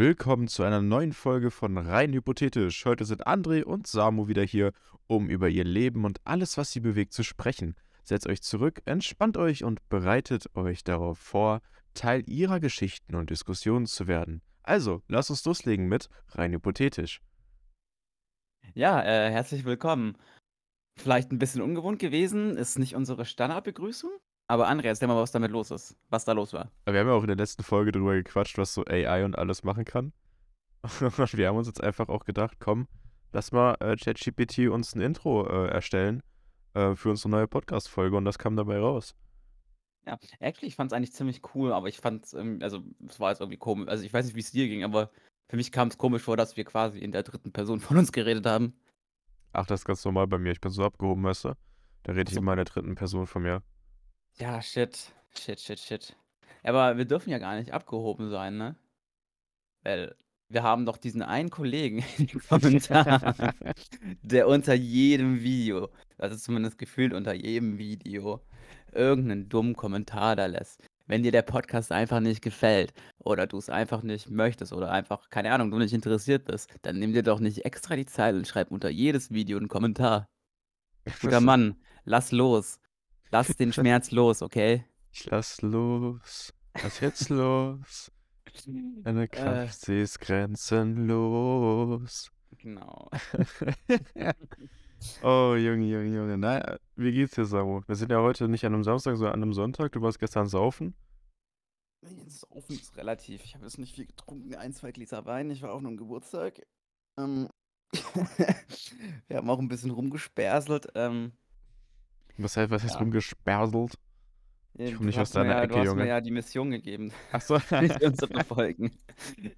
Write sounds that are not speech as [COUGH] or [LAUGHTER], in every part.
willkommen zu einer neuen Folge von Rein Hypothetisch. Heute sind André und Samu wieder hier, um über ihr Leben und alles, was sie bewegt, zu sprechen. Setzt euch zurück, entspannt euch und bereitet euch darauf vor, Teil ihrer Geschichten und Diskussionen zu werden. Also, lasst uns loslegen mit Rein Hypothetisch. Ja, äh, herzlich willkommen. Vielleicht ein bisschen ungewohnt gewesen, ist nicht unsere Standardbegrüßung. Aber André, erzähl mal, was damit los ist. Was da los war. Wir haben ja auch in der letzten Folge darüber gequatscht, was so AI und alles machen kann. Und [LAUGHS] wir haben uns jetzt einfach auch gedacht, komm, lass mal äh, ChatGPT uns ein Intro äh, erstellen äh, für unsere neue Podcast-Folge und das kam dabei raus. Ja, actually, ich fand es eigentlich ziemlich cool, aber ich fand es, also es war jetzt irgendwie komisch. Also ich weiß nicht, wie es dir ging, aber für mich kam es komisch vor, dass wir quasi in der dritten Person von uns geredet haben. Ach, das ist ganz normal bei mir. Ich bin so abgehoben, weißt du? Da rede ich So. immer in der dritten Person von mir. Ja, shit. Shit, shit, shit. Aber wir dürfen ja gar nicht abgehoben sein, ne? Weil wir haben doch diesen einen Kollegen in den [LAUGHS] Kommentaren, der unter jedem Video, also zumindest gefühlt unter jedem Video, irgendeinen dummen Kommentar da lässt. Wenn dir der Podcast einfach nicht gefällt oder du es einfach nicht möchtest oder einfach, keine Ahnung, du nicht interessiert bist, dann nimm dir doch nicht extra die Zeit und schreib unter jedes Video einen Kommentar. [LAUGHS] Guter Mann, lass los. Lass den Schmerz [LAUGHS] los, okay? Ich lass los. Lass jetzt los. Deine [LAUGHS] Kraft, sie ist grenzenlos. Genau. [LAUGHS] oh, Junge, Junge, Junge. Na, wie geht's dir, Samu? Wir sind ja heute nicht an einem Samstag, sondern an einem Sonntag. Du warst gestern saufen. Saufen ist relativ. Ich habe jetzt nicht viel getrunken. Ein, zwei Gläser Wein. Ich war auf einem Geburtstag. Ähm, wir haben auch ein bisschen rumgesperselt. Ähm, Was heißt, was heißt Ja. rumgesperselt? äh, komm nicht du aus deiner ja, Ecke, du hast Junge. mir ja die Mission gegeben, Ach so. [LAUGHS] dass ich unsere Folgen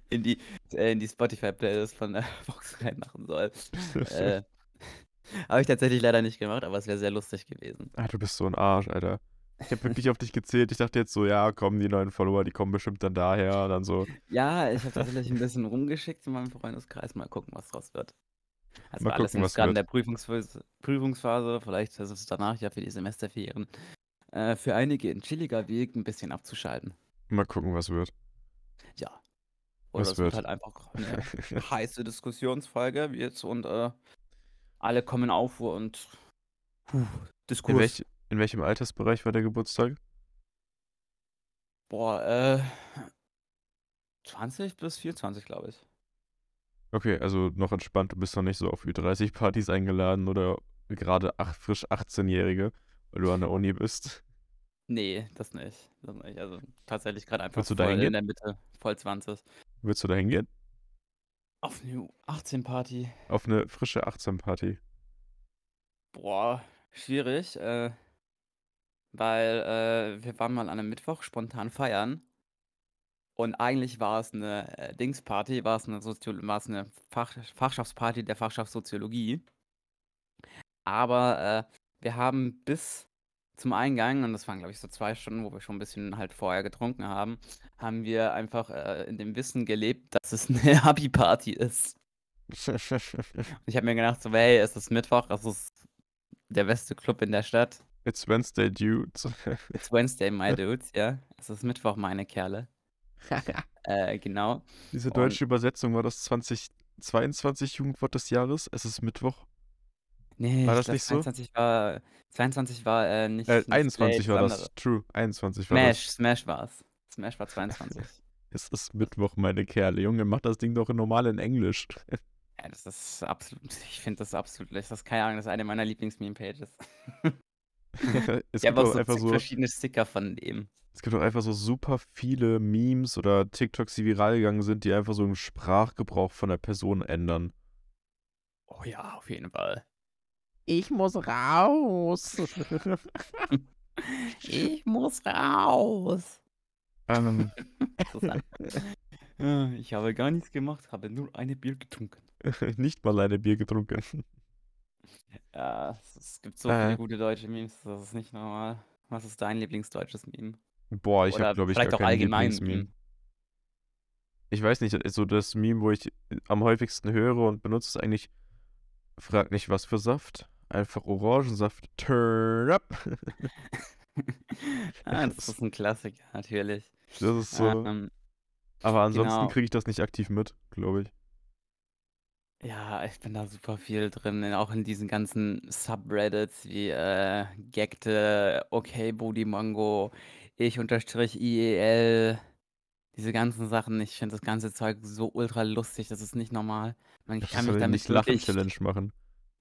in die, äh, in die Spotify-Playlist von äh, Vox reinmachen soll. [LAUGHS] Äh, habe ich tatsächlich leider nicht gemacht, aber es wäre sehr lustig gewesen. Ah, du bist so ein Arsch, Alter. Ich habe wirklich auf dich gezählt. Ich dachte jetzt so, ja, komm, die neuen Follower, die kommen bestimmt dann daher. Und dann so, Ja, ich habe tatsächlich ein bisschen rumgeschickt in meinem Freundeskreis. Mal gucken, was draus wird. Also Mal alles gucken, was gerade in der Prüfungsphase, Prüfungsphase. Vielleicht ist es danach ja für die Semesterferien. Äh, für einige ein chilliger Weg, ein bisschen abzuschalten. mal gucken, was wird. Ja. Oder Was es wird wird? halt einfach eine [LAUGHS] heiße Diskussionsfolge, jetzt und äh, alle kommen auf und puh, In, Diskurs. welch, in welchem Altersbereich war der Geburtstag? Boah, äh, 20 bis 24, glaube ich. Okay, also noch entspannt. Du bist noch nicht so auf Ü30-Partys eingeladen oder gerade ach, frisch 18-Jährige, weil du an der Uni bist. Nee, das nicht. Das nicht. Also tatsächlich gerade einfach Willst du da voll in der Mitte, voll 20. Willst du da hingehen? Auf eine 18-Party. Auf eine frische 18-Party. Boah, schwierig, äh, weil äh, wir waren mal an einem Mittwoch spontan feiern und eigentlich war es eine äh, Dingsparty, war es eine, Sozio war es eine Fach Fachschaftsparty der Fachschaft Soziologie. Aber äh, wir haben bis zum Eingang, und das waren glaube ich so zwei Stunden, wo wir schon ein bisschen halt vorher getrunken haben, haben wir einfach äh, in dem Wissen gelebt, dass es [LAUGHS] eine Happy-Party ist. Ich habe mir gedacht, so, hey, es ist Mittwoch, es ist der beste Club in der Stadt. It's Wednesday, dudes. It's Wednesday, my [LAUGHS] dudes, ja. Es ist Mittwoch, meine Kerle. [LAUGHS] Äh, genau. Diese Und- deutsche Übersetzung war das 2022 Jugendwort des Jahres. Es ist Mittwoch. Nee, War das glaub, nicht so? 22 war, 22 war äh, nicht, Äh, nicht 21 Slate, war das. True. 21 war Smash, das. Smash war es. Smash war 22. [LAUGHS] Es ist Mittwoch, meine Kerle. Junge, mach das Ding doch normal in Englisch. [LAUGHS] ja, das ist absolut, ich finde das absolut, das ist keine Ahnung, das ist eine meiner Lieblings-Meme-Pages. es Ich gibt habe auch auch so einfach so, verschiedene Sticker von dem. Es gibt auch einfach so super viele Memes oder TikToks, die viral gegangen sind, die einfach so einen Sprachgebrauch von der Person ändern. Oh ja, auf jeden Fall. Ich muss raus. [LAUGHS] Ich muss raus. ähm. [LAUGHS] [LAUGHS] Äh, Ich habe gar nichts gemacht, habe nur eine Bier getrunken. nicht mal eine Bier getrunken. Ja, es, gibt so Äh. viele gute deutsche Memes, das ist nicht normal. Was ist dein Lieblingsdeutsches Meme? Boah, ich habe, glaube ich, vielleicht gar auch kein allgemein. Ich weiß nicht, so das Meme, wo ich am häufigsten höre und benutze, ist eigentlich, frag nicht was für Saft, einfach Orangensaft, turn up. [LAUGHS] ah, das ist ein Klassiker, natürlich. Das ist so, Ähm, Aber ansonsten Genau. kriege ich das nicht aktiv mit, glaube ich. Ja, ich bin da super viel drin, auch in diesen ganzen Subreddits wie, äh, Gekte, okay, Bodimongo, ich unterstrich IEL, diese ganzen Sachen. Ich finde das ganze Zeug so ultra lustig, das ist nicht normal. Man, ich kann soll mich damit nicht Lachen wirklich Challenge machen.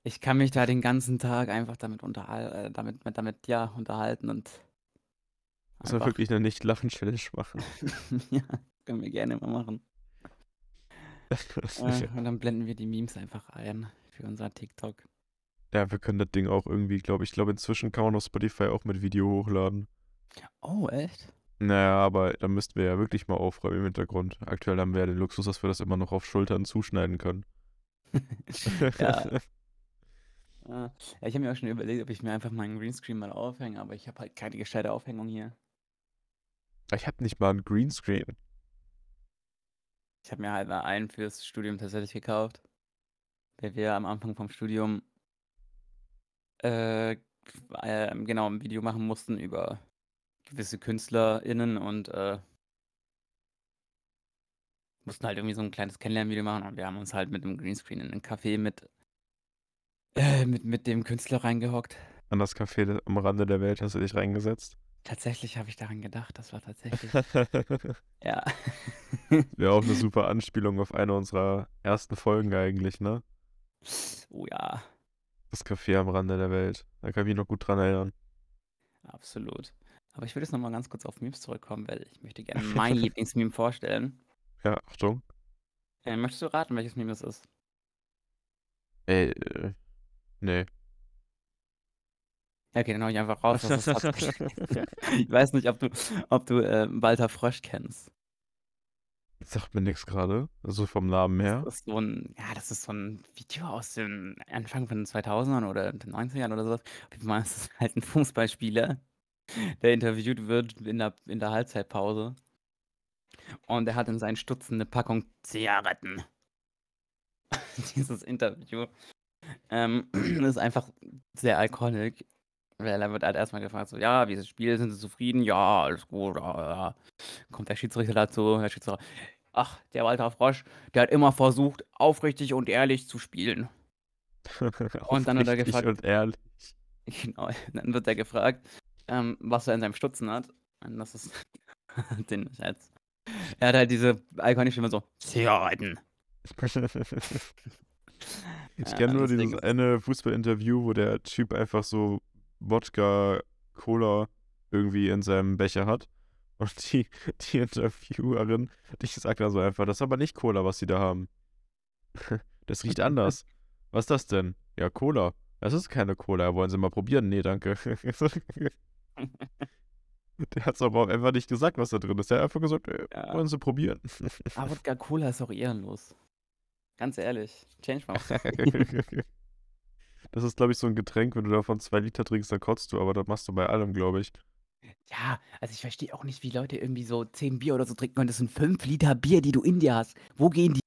ich kann mich da den ganzen Tag einfach damit unterhal äh, damit mit damit, ja, unterhalten und Soll einfach wirklich 'ne Nicht-Lachen Challenge machen. [LAUGHS] ja, können wir gerne mal machen. [LAUGHS] Äh, und dann blenden wir die Memes einfach ein für unser TikTok. Ja, wir können das Ding auch irgendwie, glaube ich glaube, inzwischen kann man auf Spotify auch mit Video hochladen. Oh, echt? Na ja, aber da müssten wir ja wirklich mal aufräumen im Hintergrund. Aktuell haben wir ja den Luxus, dass wir das immer noch auf Schultern zuschneiden können. [LAUGHS] Ja. [LAUGHS] Ah, ja, ich habe mir auch schon überlegt, ob ich mir einfach meinen Greenscreen mal aufhänge, aber ich habe halt keine gescheite Aufhängung hier. Ich habe nicht mal 'n Greenscreen. Ich habe mir halt mal einen fürs Studium tatsächlich gekauft, weil wir am Anfang vom Studium äh, ähm, genau, 'n Video machen mussten über gewisse KünstlerInnen und, äh mussten halt irgendwie so 'n kleines Kennenlernvideo machen und wir haben uns halt mit 'nem Greenscreen in 'nen Café mit äh, mit mit dem Künstler reingehockt. An das Café am Rande der Welt hast du dich reingesetzt? Tatsächlich habe ich daran gedacht, das war tatsächlich [LAUGHS] [LAUGHS] ja. [LAUGHS] Wäre auch 'ne super Anspielung auf eine unserer ersten Folgen eigentlich, ne? Oh ja. Das Café am Rande der Welt. Da kann ich mich noch gut dran erinnern. Absolut. Aber ich würde jetzt noch mal ganz kurz auf Memes zurückkommen, weil ich möchte gerne [LAUGHS] mein Lieblingsmeme vorstellen. Ja, Achtung. Äh, möchtest du raten, welches Meme das ist? Äh, ne. Ja, okay, dann hau ich einfach raus, was das [LAUGHS] Ich weiß nicht, ob du ob du, äh, Walter Frosch kennst. Sagt mir nix grade, also vom Namen her. Das ist so 'n ja, das ist so 'n Video aus dem Anfang von den 2000ern oder den 90ern oder so was. Auf jeden Fall ist es halt 'n Fußballspieler, der interviewt wird in der in der Halbzeitpause. Und er hat in seinen Stutzen 'ne Packung Zigaretten. [LAUGHS] Dieses Interview, ähm, [CLEARS THROAT] ist einfach sehr iconic, weil er wird halt erst mal gefragt so: „Ja, wie ist das Spiel? Sind Sie zufrieden?“ „Ja, alles gut, ja, ja.“ Kommt der Schiedsrichter dazu, der Schiedsrichter: „Ach, der Walter Frosch, der hat immer versucht, aufrichtig und ehrlich zu spielen.“ [LAUGHS] Und dann wird er gefragt und ehrlich. [LAUGHS] Genau, dann wird er gefragt, ähm, was er in seinem Stutzen hat. Und das ist [LAUGHS] den Scherz. Er hat halt diese ikonische Stimme so: „Zigaretten.“ [LAUGHS] Ich Ja, kenne nur dieses eine Fußballinterview, wo der Typ einfach so Wodka, Cola irgendwie in seinem Becher hat. Und die die Interviewerin, die sagt dann so einfach: „Das ist aber nicht Cola, was Sie da haben. [LAUGHS] Das riecht anders. Was ist das denn?“ „Ja, Cola.“ „Das ist keine Cola. Wollen Sie mal probieren?“ „Ne, danke.“ [LAUGHS] Der hat's aber auch einfach nicht gesagt, was da drin ist. Der hat einfach gesagt: „Äh, Ja. wollen Sie probieren?“ [LAUGHS] Aber Wodka Cola ist auch ehrenlos. Ganz ehrlich, change mal. [LAUGHS] Das ist, glaube ich, so 'n Getränk, wenn du davon 2 Liter trinkst, dann kotzt du, aber das machst du bei allem, glaube ich. Ja, also ich verstehe auch nicht, wie Leute irgendwie so 10 Bier oder so trinken können. Das sind 5 Liter Bier, die du in dir hast. Wo gehen die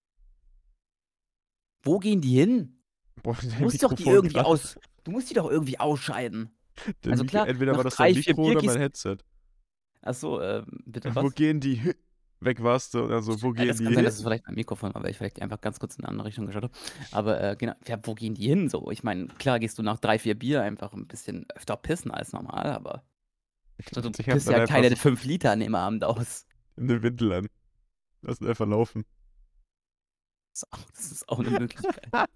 wo gehen die hin? Boah, Du musst doch die irgendwie grad. aus du musst die doch irgendwie ausscheiden. [LAUGHS] Dein Also klar, entweder war das 3, dein 4 Mikro oder mein Headset. Ach so, ähm, bitte Wo was? gehen die weg warst du und dann so: „Wo Ja, gehen das die kann sein, dass es hin?“ vielleicht mein Mikrofon war, weil ich vielleicht einfach ganz kurz in 'ne andere Richtung geschaut habe. Aber, äh, genau, ja, wo gehen die hin so? Ich meine, klar gehst du nach 3, 4 Bier einfach 'n bisschen öfter pissen als normal, aber so, du pisst dann ja keine 5 Liter an dem Abend aus. in den Windel an. Lassen einfach laufen. Das ist auch das ist auch 'ne Möglichkeit. [LAUGHS]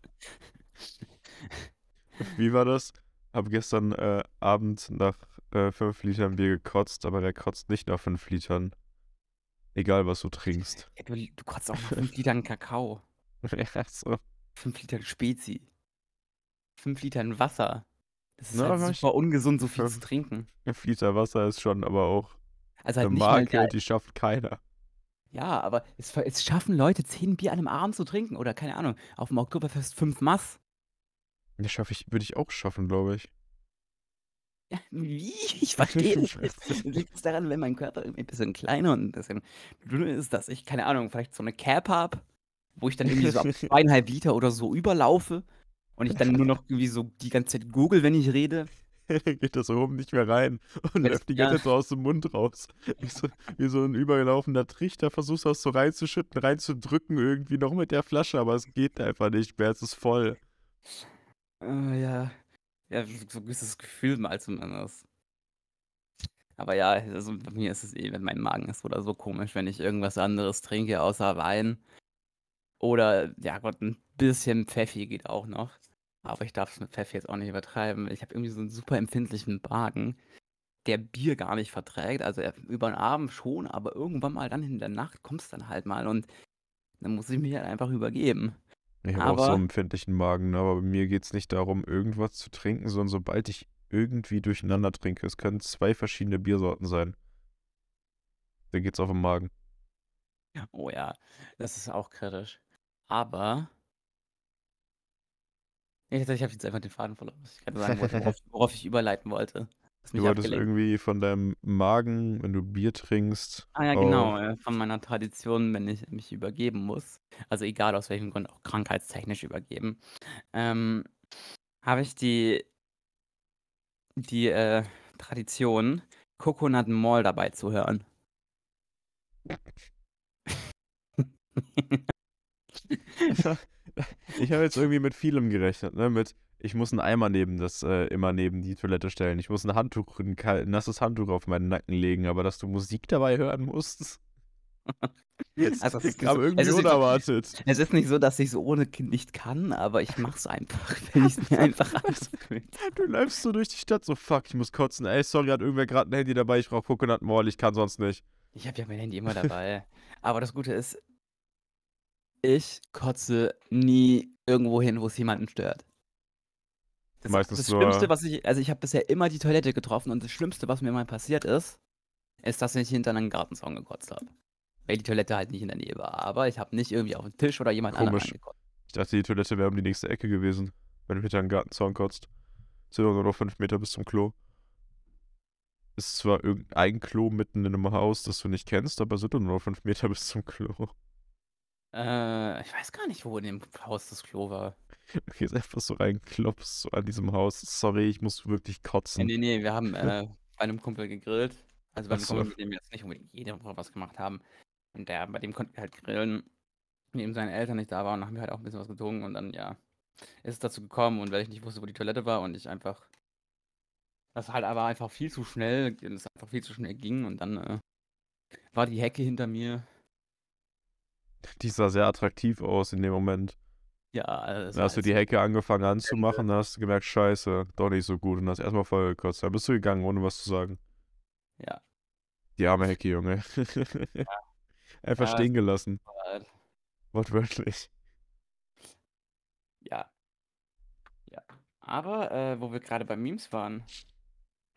Wie war das? Habe gestern, äh, Abend nach, äh, 5 Litern Bier gekotzt, aber wer kotzt nicht nach 5 Litern? Egal, was du trinkst. [LAUGHS] Ja, du du kotzt auch nach 5 Litern Kakao. Ja, so. 5 Litern Spezi. 5 Litern Wasser. Das ist Na, halt super ungesund, so viel zu 5 trinken. 5 Liter Wasser ist schon aber auch Also halt nicht mal Marke, der die schafft keiner. Ja, aber es es schaffen Leute 10 Bier an 'nem Abend zu trinken oder keine Ahnung, auf'm Oktoberfest 5 Maß. Ja, schaffe ich würde ich auch schaffen, glaube ich. [LAUGHS] Wie? [LAUGHS] Ich verstehe das nicht. [LAUGHS] Liegt es daran, wenn mein Körper irgendwie 'n bisschen kleiner und 'n bisschen dünner ist, dass ich, keine Ahnung, vielleicht so 'ne Cap habe, wo ich dann irgendwie so ab 2,5 Liter oder so überlaufe und ich dann nur noch irgendwie so die ganze Zeit gurgle, wenn ich rede? geht das oben nicht mehr rein und das läuft die ganze Zeit so aus dem Mund raus. Wie so, wie so ein übergelaufener Trichter, versuchst du das so reinzuschütten, reinzudrücken irgendwie noch mit der Flasche, aber es geht einfach nicht mehr, es ist voll. Äh, ja. Ja, so ist das Gefühl mal zumindest. Aber ja, also bei mir ist es eh, wenn mein Magen ist oder so komisch, wenn ich irgendwas anderes trinke außer Wein. Oder, ja Gott, ein bisschen Pfeffi geht auch noch. Aber ich darf es mit Pfeffi jetzt auch nicht übertreiben. Ich habe irgendwie so einen super empfindlichen Magen, der Bier gar nicht verträgt. Also er, über den Abend schon, aber irgendwann mal dann in der Nacht kommt es dann halt mal und dann muss ich mich halt einfach übergeben. Ich habe auch so einen empfindlichen Magen, ne, aber bei mir geht es nicht darum, irgendwas zu trinken, sondern sobald ich irgendwie durcheinander trinke, es können zwei verschiedene Biersorten sein, dann geht's auf den Magen. oh ja, das ist auch kritisch. Aber ich, ich habe jetzt einfach den Faden verloren, was ich gerade sagen wollte, worauf, worauf ich überleiten wollte. Du wolltest abgelenkt. irgendwie von deinem Magen, wenn du Bier trinkst, Ah ja, auf. genau, äh, von meiner Tradition, wenn ich mich übergeben muss, also egal aus welchem Grund, auch krankheitstechnisch übergeben, ähm, habe ich die, die äh, Tradition, Coconut Mall dabei zu hören. [LAUGHS] Ich habe jetzt irgendwie mit vielem gerechnet, ne? Mit, ich muss einen Eimer neben das, äh, immer neben die Toilette stellen. Ich muss ein Handtuch, ein, ein nasses Handtuch auf meinen Nacken legen, aber dass du Musik dabei hören musst, [LAUGHS] jetzt Also es ist nicht kam so, irgendwie es ist nicht unerwartet. es ist nicht so, dass ich es ohne Kind nicht kann, aber ich mach's einfach, [LAUGHS] wenn ich es mir einfach angewöhnt. Du läufst so durch die Stadt, so fuck, ich muss kotzen. Ey, sorry, hat irgendwer gerade ein Handy dabei, ich brauche Coconut Mall, ich kann sonst nicht. Ich habe ja mein Handy immer dabei. Aber das Gute ist, ich kotze nie irgendwo hin, wo es jemanden stört. Das, Meistens das so, Schlimmste, was ich, also ich habe bisher immer die Toilette getroffen und das Schlimmste, was mir mal passiert ist, ist, dass ich hinter einen Gartenzaun gekotzt habe. Weil die Toilette halt nicht in der Nähe war. Aber ich habe nicht irgendwie auf den Tisch oder jemand anderen komisch. angekotzt. Ich dachte, die Toilette wäre um die nächste Ecke gewesen, wenn du hinter einen Gartenzaun kotzt. Sind doch nur noch fünf Meter bis zum Klo. Ist zwar irgendein Klo mitten in einem Haus, das du nicht kennst, aber sind doch nur noch fünf Meter bis zum Klo. Äh, ich weiß gar nicht, wo in dem Haus das Klo war. Du gehst einfach so rein, klopfst so an diesem Haus. Sorry, ich muss wirklich Nee, kotzen. nee, nee, wir haben [LAUGHS] äh, bei einem Kumpel gegrillt. Also bei einem so. Kumpel, mit dem wir jetzt nicht unbedingt jede Woche was gemacht haben. Und der, bei dem konnten wir halt grillen, neben seinen Eltern nicht da waren, haben wir halt auch ein bisschen was getrunken und dann, ja, ist es dazu gekommen und weil ich nicht wusste, wo die Toilette war und ich einfach, das halt aber einfach viel zu schnell, und es einfach viel zu schnell ging und dann äh, war die Hecke hinter mir. Die sah sehr attraktiv aus in dem Moment. Ja, also Da hast du die Hecke angefangen anzumachen, da hast du gemerkt, scheiße, doch nicht so gut. Und hast erstmal voll gekotzt. Da bist du gegangen, ohne was zu sagen. Ja, Die arme Hecke, Junge. [LAUGHS] Einfach ja, stehen gelassen. Wortwörtlich. ja, ja. Aber, äh, wo wir gerade bei Memes waren,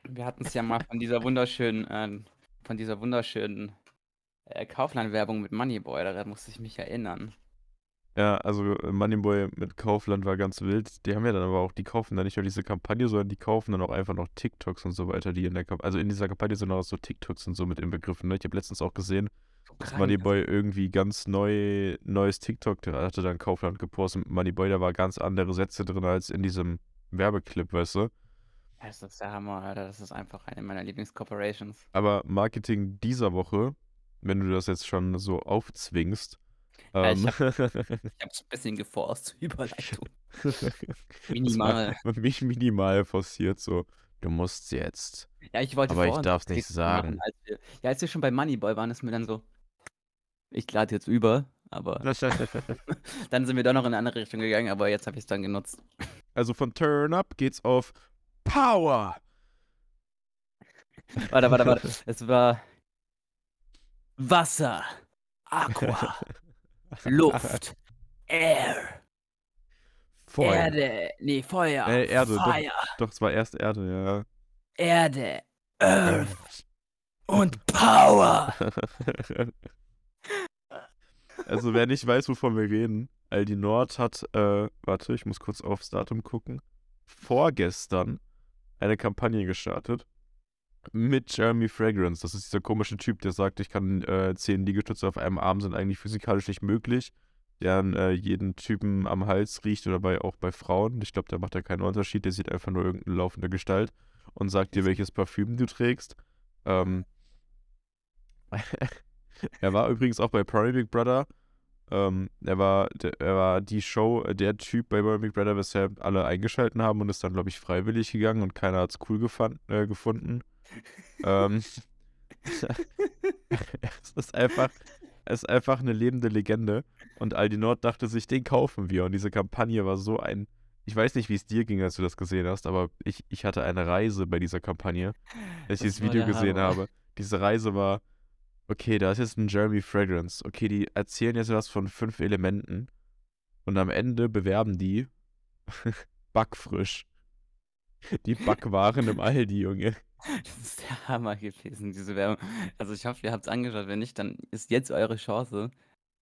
wir hatten es ja mal von dieser wunderschönen, äh, von dieser wunderschönen äh, Kaufland-Werbung mit Moneyboy, daran musste ich mich erinnern. Ja, also äh, Moneyboy mit Kaufland war ganz wild. Die haben ja dann aber auch, die kaufen dann nicht nur diese Kampagne, sondern die kaufen dann auch einfach noch TikToks und so weiter, die in der Kampagne, also in dieser Kampagne sind auch so TikToks und so mit inbegriffen. Ne? Ich habe letztens auch gesehen, dass Moneyboy irgendwie ganz neu, neues TikTok, der hatte dann Kaufland gepostet. Moneyboy, da war ganz andere Sätze drin als in diesem Werbeclip, weißt du? das ist der Hammer, Alter, das ist einfach eine meiner Lieblings-Corporations. Aber Marketing dieser Woche, wenn du das jetzt schon so aufzwingst, Ja, ich ähm, habe [LAUGHS] ich hab's [LAUGHS] ein bisschen geforst zur Überleitung. [LAUGHS] Minimal. Mich minimal forciert, so, du musst jetzt. Ja, ich wollte Aber ich darf's was nicht Witziges machen, sagen. als wir, ja, als wir schon bei Moneyboy waren, ist mir dann so, ich lade jetzt über, aber dann sind wir doch noch in eine andere Richtung gegangen, aber jetzt habe ich es dann genutzt. Also von Turn Up geht's auf Power. Warte, warte, warte. Es war Wasser, Aqua, [LAUGHS] Luft, Air, Feuer. Erde, nee, Feuer, Äh, Erde, doch. Fire, Doch, es war erst Erde, Erde, ja. Earth und Power. [LAUGHS] also wer nicht weiß, wovon wir reden, Aldi Nord hat, äh, warte, ich muss kurz aufs Datum gucken, vorgestern eine Kampagne gestartet mit Jeremy Fragrance. Das ist dieser komische Typ, der sagt, ich kann äh, zehn Liegestütze auf einem Arm sind eigentlich physikalisch nicht möglich. Der an äh, jeden Typen am Hals riecht oder bei, auch bei Frauen. Ich glaube, da macht er keinen Unterschied. Der sieht einfach nur irgendeine laufende Gestalt. und sagt dir, welches Parfüm du trägst. Ähm, [LAUGHS] er war übrigens auch bei Prairie Big Brother. Ähm, er, war, der, er war die Show, der Typ bei Prairie Big Brother, weshalb alle eingeschalten haben und ist dann, glaube ich, freiwillig gegangen und keiner hat es cool gefand, äh, gefunden. Ähm, [LAUGHS] es ist einfach, es ist einfach eine lebende Legende. Und Aldi Nord dachte sich, den kaufen wir. Und diese Kampagne war so ein. Ich weiß nicht, wie es dir ging, als du das gesehen hast, aber ich, ich hatte eine Reise bei dieser Kampagne, als ich Das dieses Video gesehen habe. Diese Reise war, okay, da ist jetzt ein Jeremy Fragrance. Okay, die erzählen jetzt was von fünf Elementen. Und am Ende bewerben die [LAUGHS] backfrisch. Die Backwaren im [LAUGHS] Aldi, Junge. Das ist der Hammer gewesen, diese Werbung. Also ich hoffe, ihr habt es angeschaut. Wenn nicht, dann ist jetzt eure Chance.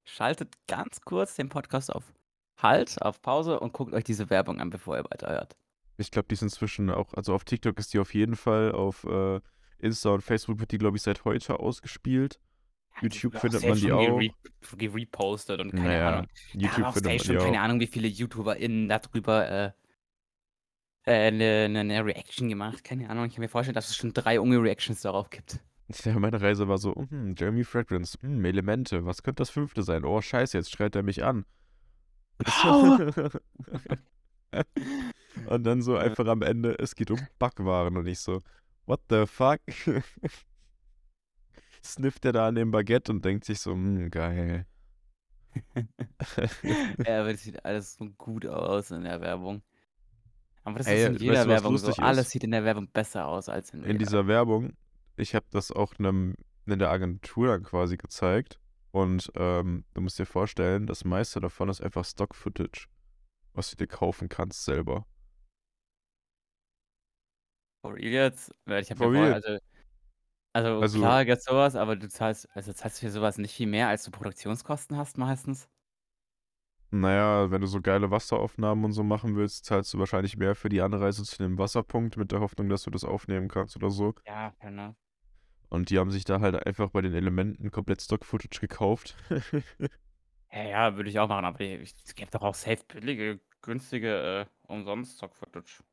Schaltet ganz kurz den Podcast auf Halt, auf Pause und guckt euch diese Werbung an, bevor ihr weiterhört. Ich glaube, die ist inzwischen auch, also auf TikTok ist die auf jeden Fall, auf äh, Insta und Facebook wird die, glaube ich, seit heute ausgespielt. YouTube wird findet man die auch. gere- gerepostet und keine Naja, Ahnung. YouTube auch findet man die keine auch. Ahnung, wie viele YouTuberInnen darüber äh, äh, eine, eine, eine Reaction gemacht. Keine Ahnung. Ich kann mir vorstellen, dass es schon drei junge Reactions darauf gibt. Ja, meine Reise war so, hm, Jeremy Fragrance, hm, Elemente, was könnte das fünfte sein? Oh, scheiße, jetzt schreit er mich an. [LAUGHS] und dann so einfach am Ende, es geht um Backwaren und ich so, what the fuck? [LAUGHS] Snifft er da an dem Baguette und denkt sich so, hm, geil. [LAUGHS] Ja, aber das sieht alles so gut aus in der Werbung. Aber das Ey, ist in weißt jeder du, was Werbung so. lustig Alles ist? sieht in der Werbung besser aus als in, in real. dieser Werbung, ich habe das auch einem, in der Agentur dann quasi gezeigt. Und ähm, du musst dir vorstellen, das meiste davon ist einfach Stock-Footage, was du dir kaufen kannst selber. For real jetzt? Ich habe For real. also, also, Also- klar gibt's sowas, aber du zahlst, also zahlst für sowas nicht viel mehr, als du Produktionskosten hast meistens. Naja, wenn du so geile Wasseraufnahmen und so machen willst, zahlst du wahrscheinlich mehr für die Anreise zu dem Wasserpunkt mit der Hoffnung, dass du das aufnehmen kannst oder so. Ja, genau. Und die haben sich da halt einfach bei den Elementen komplett Stock-Footage gekauft. [LAUGHS] Ja, ja, würde ich auch machen, aber es gibt doch auch safe billige, günstige, äh, umsonst Stock-Footage.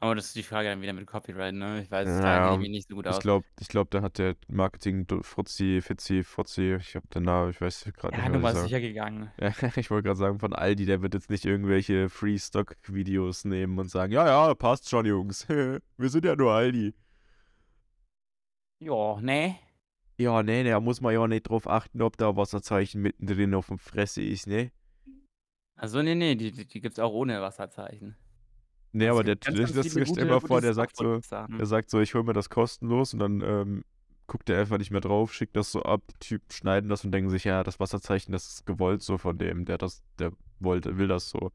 Aber das ist die Frage dann wieder mit Copyright, ne? Ich weiß, da kenne Ja, ich mich nicht so gut Ich aus. glaube, ich glaub, da hat der Marketing Fuzzi, Fitzi, Fuzzi, ich habe den Namen, ich weiß gerade Ja, nicht du mehr, was warst ich sicher gegangen. Ja, [LAUGHS] ich wollte gerade sagen, von Aldi, der wird jetzt nicht irgendwelche Free-Stock-Videos nehmen und sagen, ja, ja, passt schon, Jungs. [LAUGHS] Wir sind ja nur Aldi. Ja, ne? Ja, nee, da muss man ja nicht drauf achten, ob da Wasserzeichen mittendrin auf dem Fresse ist, ne? Also, nee, die, die, die gibt's auch ohne Wasserzeichen. Nee, aber der, ganz, das, ganz das stell gute, mal vor, der sagt so, der sagt so, ich hol mir das kostenlos und dann ähm, guckt er einfach nicht mehr drauf, schickt das so ab, die Typen schneiden das und denken sich, ja, das Wasserzeichen, das ist gewollt so von dem, der das, der wollte, will das so.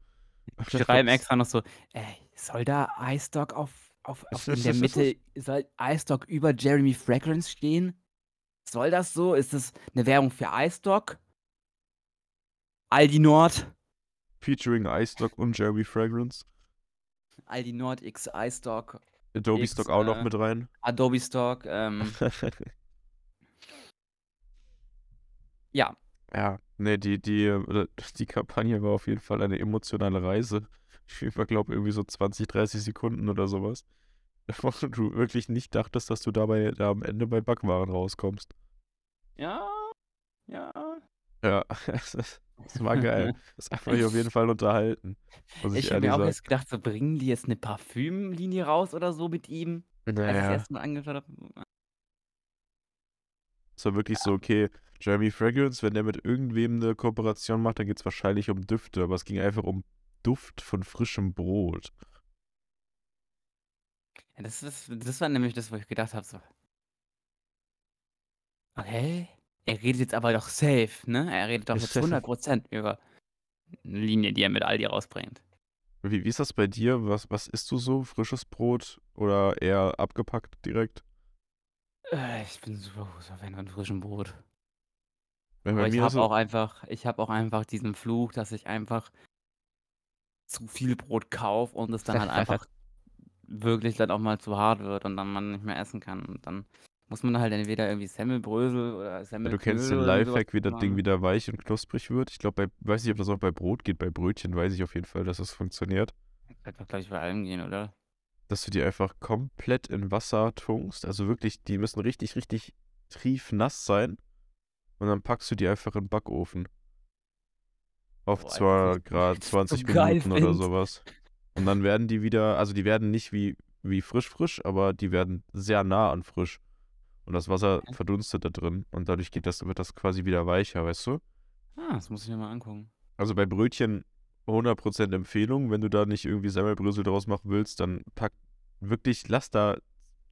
[LAUGHS] schreiben extra noch so, ey, soll da iStock auf, auf, auf in der Mitte, soll iStock über Jeremy Fragrance stehen? Soll das so? Ist das eine Werbung für iStock? Aldi Nord? Featuring iStock und Jeremy Fragrance. Aldi Nord X iStock, Adobe X, Stock auch noch äh, mit rein. Adobe Stock, ähm, [LAUGHS] ja. ja, nee, die, die, äh, die Kampagne war auf jeden Fall eine emotionale Reise. Ich glaube irgendwie so 20, 30 Sekunden oder sowas. [LAUGHS] Wo du wirklich nicht dachtest, dass du dabei da am Ende bei Backwaren rauskommst. Ja, ja. Ja, [LAUGHS] es ist- es war geil. [LAUGHS] Das hat mich auf jeden Fall unterhalten. Ich, habe mir auch jetzt gedacht, so bringen die jetzt eine Parfümlinie raus oder so mit ihm, als ich das Naja, erste Mal angeschaut habe. es war wirklich so, okay, Jeremy Fragrance, wenn der mit irgendwem eine Kooperation macht, dann geht es wahrscheinlich um Düfte, aber es ging einfach um Duft von frischem Brot. Ja, das, ist, das war nämlich das, wo ich gedacht habe, so. Okay. Er redet jetzt aber doch safe, ne? Er redet doch jetzt 100% über eine Linie, die er mit Aldi rausbringt. Wie, wie ist das bei dir? Was, was isst du so? Frisches Brot oder eher abgepackt direkt? Äh, ich bin super großer Fan von frischem Brot. Weil Aber ich habe es- auch einfach, ich habe auch einfach diesen Fluch, dass ich einfach zu viel Brot kaufe und es dann halt [LAUGHS] einfach wirklich dann auch mal zu hart wird und dann man nicht mehr essen kann. Und dann muss man halt entweder irgendwie Semmelbrösel oder Ja, Semmel. du kennst den Lifehack, wie das Ding wieder weich und knusprig wird. Ich glaube, weiß nicht, ob das auch bei Brot geht. Bei Brötchen weiß ich auf jeden Fall, dass es funktioniert. Das wird glaube ich, bei allem gehen, oder? dass du die einfach komplett in Wasser tunkst. Also wirklich, die müssen richtig, richtig triefnass sein. Und dann packst du die einfach in den Backofen. Auf Boah, zwar Alter, [LAUGHS] Grad was ich 20 so Minuten oder find. sowas. Und dann werden die wieder, also die werden nicht wie, wie frisch frisch, aber die werden sehr nah an frisch. Und das Wasser Okay. verdunstet da drin und dadurch geht das, wird das quasi wieder weicher, weißt du? Ah, das muss ich mir mal angucken. Also bei Brötchen 100% Empfehlung. Wenn du da nicht irgendwie Semmelbrösel draus machen willst, dann pack wirklich, lass da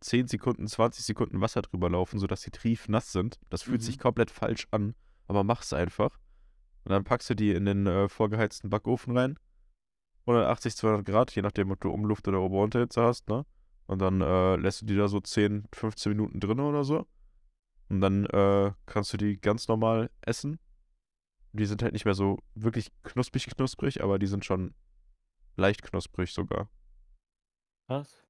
10 Sekunden, 20 Sekunden Wasser drüber laufen, sodass die triefnass sind. Das fühlt sich Mhm. komplett falsch an, aber mach's einfach. Und dann packst du die in den äh, vorgeheizten Backofen rein. 180, 200 Grad, je nachdem, ob du Umluft oder Ober-Unterhitze hast, ne? Und dann äh, lässt du die da so 10, 15 Minuten drin oder so. Und dann äh, kannst du die ganz normal essen. Die sind halt nicht mehr so wirklich knusprig knusprig, aber die sind schon leicht knusprig sogar. Was?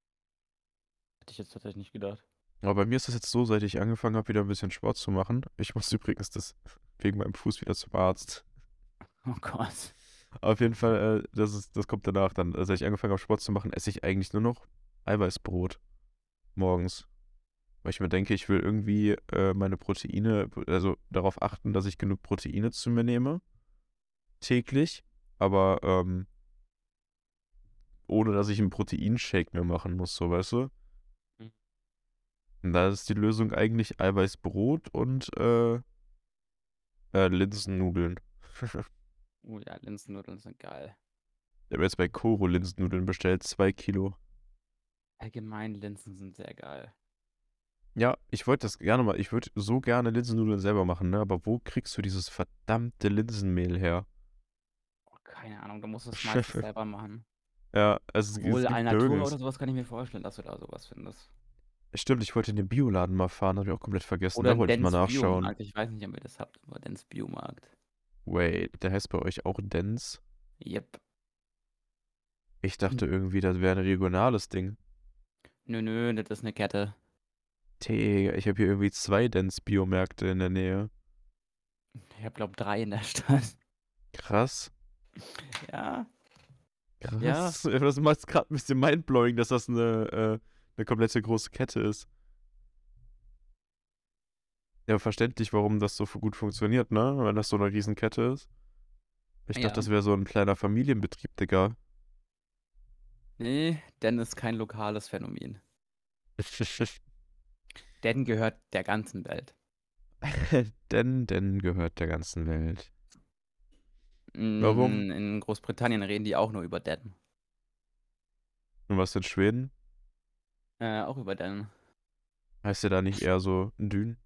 Hätte ich jetzt tatsächlich nicht gedacht. Aber bei mir ist das jetzt so, seit ich angefangen habe, wieder ein bisschen Sport zu machen. Ich muss [LAUGHS] übrigens das wegen meinem Fuß wieder zum Arzt. Oh Gott. Auf jeden Fall, äh, das, ist, das kommt danach dann. Seit ich angefangen habe, Sport zu machen, esse ich eigentlich nur noch Eiweißbrot morgens. Weil ich mir denke, ich will irgendwie äh, meine Proteine, also darauf achten, dass ich genug Proteine zu mir nehme. Täglich. Aber ähm, ohne dass ich einen Proteinshake mehr machen muss, so weißt du. Mhm. Und da ist die Lösung eigentlich Eiweißbrot und äh, äh, Linsennudeln. [LAUGHS] Oh ja, Linsennudeln sind geil. Ich habe jetzt bei Koro Linsennudeln bestellt, zwei Kilo. Allgemein Linsen sind sehr geil. Ja, ich wollte das gerne mal, ich würde so gerne Linsennudeln selber machen, ne? Aber wo kriegst du dieses verdammte Linsenmehl her? Oh, keine Ahnung, du musst es meistens [LAUGHS] selber machen. Ja, also es, Obwohl es gibt Alnatura nirgends. oder sowas kann ich mir vorstellen, dass du da sowas findest. Stimmt, ich wollte in den Bioladen mal fahren, habe ich auch komplett vergessen. Oder Da wollte ich mal nachschauen. Biomarkt. Ich weiß nicht, ob ihr das habt, aber Dens Biomarkt. Wait, der heißt bei euch auch Dens? Yep. Ich dachte irgendwie, das wäre ein regionales Ding. Nö, nö, das ist eine Kette. Digga, ich habe hier irgendwie zwei Dens-Biomärkte in der Nähe. Ich hab, glaub, drei in der Stadt. Krass. Ja. Krass. Das macht gerade ein bisschen mindblowing, dass das eine, äh, eine komplette große Kette ist. Ja, verständlich, warum das so gut funktioniert, ne? Wenn das so eine Riesenkette ist. Ich dachte, Ja. das wäre so ein kleiner Familienbetrieb, Digga. Nee, denn ist kein lokales Phänomen. [LAUGHS] Denn gehört der ganzen Welt. [LAUGHS] denn, denn gehört der ganzen Welt. Warum? In, Großbritannien reden die auch nur über Den. Und was in Schweden? Äh, auch über Den. Heißt der da nicht eher so ein Dün?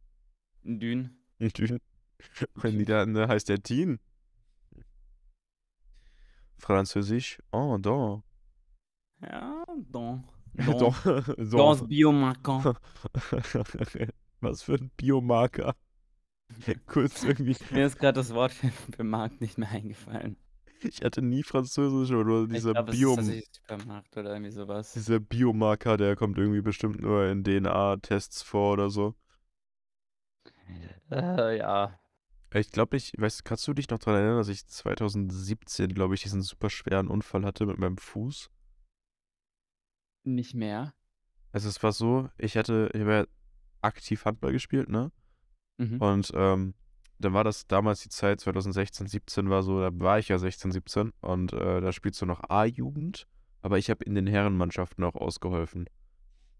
In Dün. Ein Dün? In Niederlande [LAUGHS] heißt der Dien. Französisch? Oh, da. Ja, don. [LAUGHS] Don. Dans Don. Biomarquant. [LAUGHS] Was für ein Biomarker. Kurz irgendwie. [LAUGHS] Mir ist gerade das Wort für, für Markt nicht mehr eingefallen. Ich hatte nie Französisch oder dieser, glaube, es ist Bio, tatsächlich Supermarkt oder irgendwie sowas. dieser Biomarker, der kommt irgendwie bestimmt nur in DNA-Tests vor oder so. Äh, ja. Ich glaube, ich, weißt, kannst du dich noch daran erinnern, dass ich 2017, glaube ich, diesen super schweren Unfall hatte mit meinem Fuß? Nicht mehr. Also es war so, ich hatte, ich habe ja aktiv Handball gespielt, ne? Mhm. Und ähm, dann war das damals die Zeit, 2016, 17 war so, da war ich ja 16, 17 und äh, da spielst du noch A-Jugend, aber ich habe in den Herrenmannschaften auch ausgeholfen.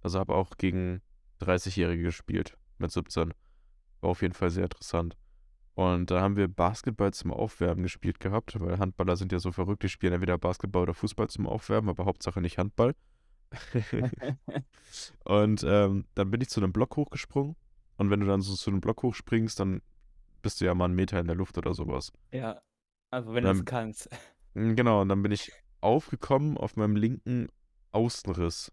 Also habe auch gegen 30-Jährige gespielt mit 17. War auf jeden Fall sehr interessant. Und da haben wir Basketball zum Aufwärmen gespielt gehabt, weil Handballer sind ja so verrückt, die spielen entweder Basketball oder Fußball zum Aufwärmen, aber Hauptsache nicht Handball. [LAUGHS] [LAUGHS] Und ähm, dann bin ich zu einem Block hochgesprungen. Und wenn du dann so zu einem Block hochspringst, dann bist du ja mal einen Meter in der Luft oder sowas. ja. Also wenn du es kannst. Mm, [LAUGHS] Genau, und dann bin ich aufgekommen auf meinem linken Außenriss.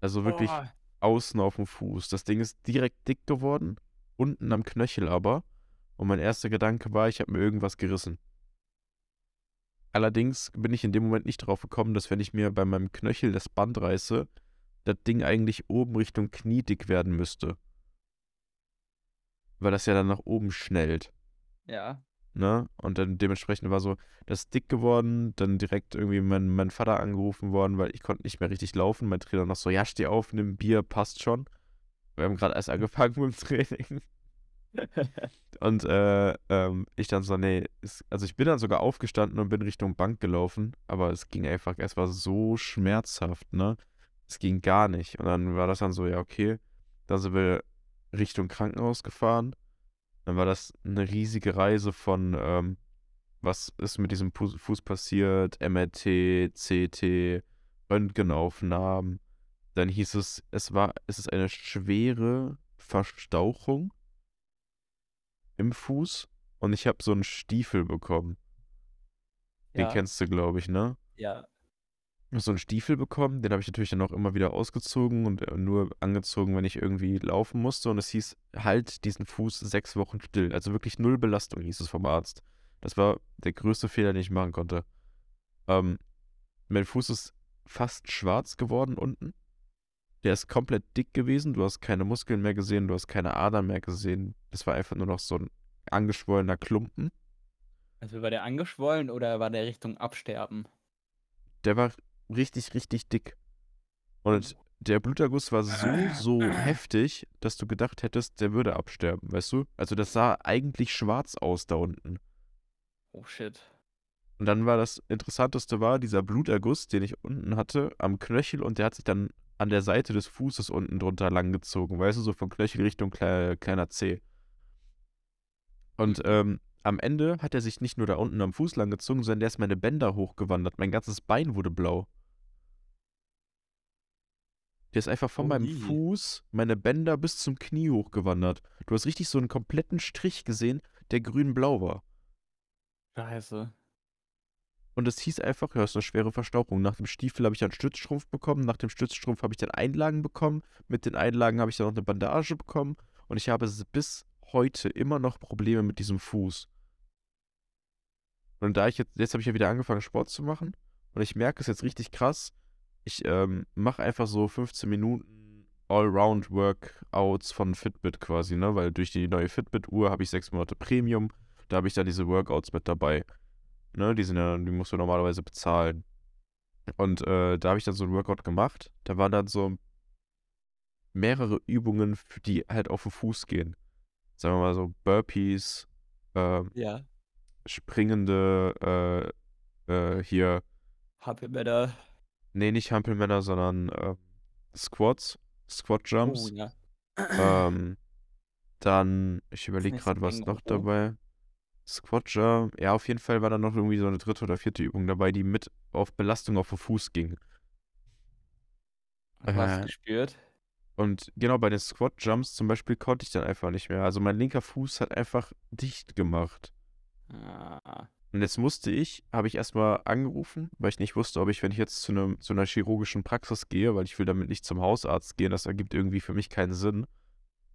Also wirklich Oh, außen auf dem Fuß. Das Ding ist direkt dick geworden, unten am Knöchel aber. Und mein erster Gedanke war, ich habe mir irgendwas gerissen. Allerdings bin ich in dem Moment nicht drauf gekommen, dass wenn ich mir bei meinem Knöchel das Band reiße, das Ding eigentlich oben Richtung Knie dick werden müsste. Weil das ja dann nach oben schnellt. ja. ne? Und dann dementsprechend war so das dick geworden, dann direkt irgendwie mein, mein Vater angerufen worden, weil ich konnte nicht mehr richtig laufen. Mein Trainer noch so, ja, steh auf, nimm Bier, passt schon. Wir haben gerade erst angefangen [LAUGHS] mit dem Training. Und äh, ähm, ich dann so, nee, es, also ich bin dann sogar aufgestanden und bin Richtung Bank gelaufen, aber es ging einfach, es war so schmerzhaft, ne? Es ging gar nicht. Und dann war das dann so, ja, okay. Dann sind wir Richtung Krankenhaus gefahren. Dann war das eine riesige Reise von, ähm, was ist mit diesem Fuß passiert, MRT, CT, Röntgenaufnahmen. Dann hieß es, es war, es ist eine schwere Verstauchung im Fuß und ich habe so einen Stiefel bekommen. Den Ja, kennst du, glaube ich, ne? ja. So einen Stiefel bekommen, den habe ich natürlich dann auch immer wieder ausgezogen und äh, nur angezogen, wenn ich irgendwie laufen musste. Und es hieß, halt diesen Fuß sechs Wochen still. Also wirklich null Belastung, hieß es vom Arzt. Das war der größte Fehler, den ich machen konnte. Ähm, mein Fuß ist fast schwarz geworden unten. Der ist komplett dick gewesen. Du hast keine Muskeln mehr gesehen, du hast keine Adern mehr gesehen. Das war einfach nur noch so ein angeschwollener Klumpen. Also war der angeschwollen oder war der Richtung Absterben? Der war richtig, richtig dick. Und der Bluterguss war so, [CLEARS THROAT] so heftig, dass du gedacht hättest, der würde absterben, weißt du? Also das sah eigentlich schwarz aus da unten. Oh shit. Und dann war das Interessanteste war dieser Bluterguss, den ich unten hatte, am Knöchel und der hat sich dann an der Seite des Fußes unten drunter langgezogen, weißt du, so von Knöchel Richtung klei- kleiner Zeh. Und ähm, am Ende hat er sich nicht nur da unten am Fuß langgezogen, sondern der ist meine Bänder hochgewandert. Mein ganzes Bein wurde blau. Der ist einfach von meinem Ui. Fuß, meine Bänder bis zum Knie hochgewandert. Du hast richtig so einen kompletten Strich gesehen, der grün-blau war. Scheiße. Und es hieß einfach, ja, ist eine schwere Verstauchung. Nach dem Stiefel habe ich dann Stützstrumpf bekommen, nach dem Stützstrumpf habe ich dann Einlagen bekommen, mit den Einlagen habe ich dann noch eine Bandage bekommen und ich habe bis heute immer noch Probleme mit diesem Fuß. Und da ich jetzt, jetzt habe ich ja wieder angefangen, Sport zu machen und ich merke es jetzt richtig krass. Ich ähm, mache einfach so 15 Minuten Allround-Workouts von Fitbit quasi, ne? Weil durch die neue Fitbit-Uhr habe ich sechs Monate Premium. Da habe ich dann diese Workouts mit dabei. Ne? Die sind ja, die musst du normalerweise bezahlen. Und äh, da habe ich dann so ein Workout gemacht. Da waren dann so mehrere Übungen, die halt auf den Fuß gehen. Sagen wir mal so Burpees, äh, Ja. springende, äh, äh, hier, Happy-Bäder. nee, nicht Hampelmänner, sondern äh, Squats, Squat Oh, Jumps. ja. Ähm, dann, ich überlege gerade, was noch Känguru? dabei. Squat Jump, ja, auf jeden Fall war da noch irgendwie so eine dritte oder vierte Übung dabei, die mit auf Belastung auf den Fuß ging. Hast Äh, gespürt? Und genau bei den Squat Jumps zum Beispiel konnte ich dann einfach nicht mehr. Also mein linker Fuß hat einfach dicht gemacht. Ah. Und jetzt musste ich, habe ich erstmal angerufen, weil ich nicht wusste, ob ich, wenn ich jetzt zu, einem, zu einer chirurgischen Praxis gehe, weil ich will damit nicht zum Hausarzt gehen, das ergibt irgendwie für mich keinen Sinn,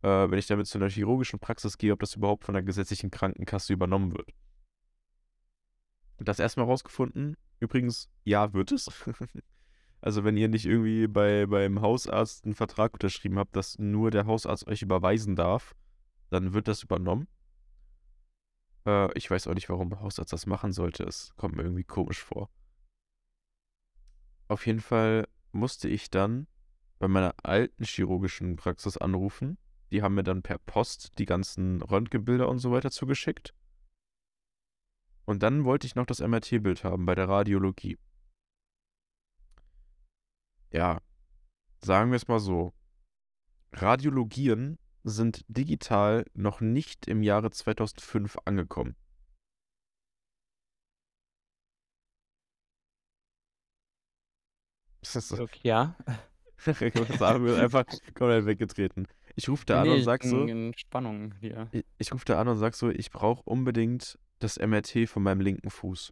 äh, wenn ich damit zu einer chirurgischen Praxis gehe, ob das überhaupt von der gesetzlichen Krankenkasse übernommen wird. Das erstmal rausgefunden. Übrigens, ja, wird es. [LAUGHS] Also wenn ihr nicht irgendwie bei, beim Hausarzt einen Vertrag unterschrieben habt, dass nur der Hausarzt euch überweisen darf, dann wird das übernommen. Äh, ich weiß auch nicht, warum der Hausarzt das machen sollte. Es kommt mir irgendwie komisch vor. Auf jeden Fall musste ich dann bei meiner alten chirurgischen Praxis anrufen. Die haben mir dann per Post die ganzen Röntgenbilder und so weiter zugeschickt. Und dann wollte ich noch das MRT-Bild haben bei der Radiologie. Ja, sagen wir es mal so. Radiologien sind digital noch nicht im Jahre 2005 angekommen. So, [LAUGHS] Okay, ja. wir einfach komplett weggetreten. Ich rufe da an Nee, und ich sag so, in Spannung hier. ich, ich rufe da an und sag so, ich brauche unbedingt das MRT von meinem linken Fuß.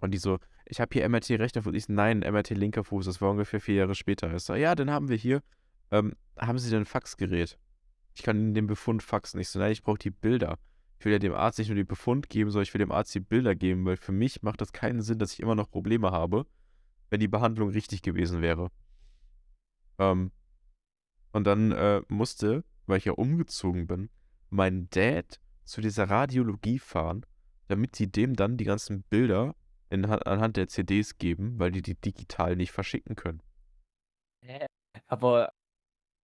Und die so, ich habe hier MRT rechter Fuß. Ich so, nein, MRT linker Fuß. Das war ungefähr vier Jahre später. Ich so, ja, den haben wir hier. Ähm, haben Sie denn ein Faxgerät? Ich kann Ihnen den Befund faxen. Ich so, nein, ich brauche die Bilder. Ich will ja dem Arzt nicht nur die Befund geben, sondern ich will dem Arzt die Bilder geben, weil für mich macht das keinen Sinn, dass ich immer noch Probleme habe, wenn die Behandlung richtig gewesen wäre. Ähm, und dann äh, musste, weil ich ja umgezogen bin, mein Dad zu dieser Radiologie fahren damit sie dem dann die ganzen Bilder in, anhand der CDs geben, weil die die digital nicht verschicken können. Hä? Aber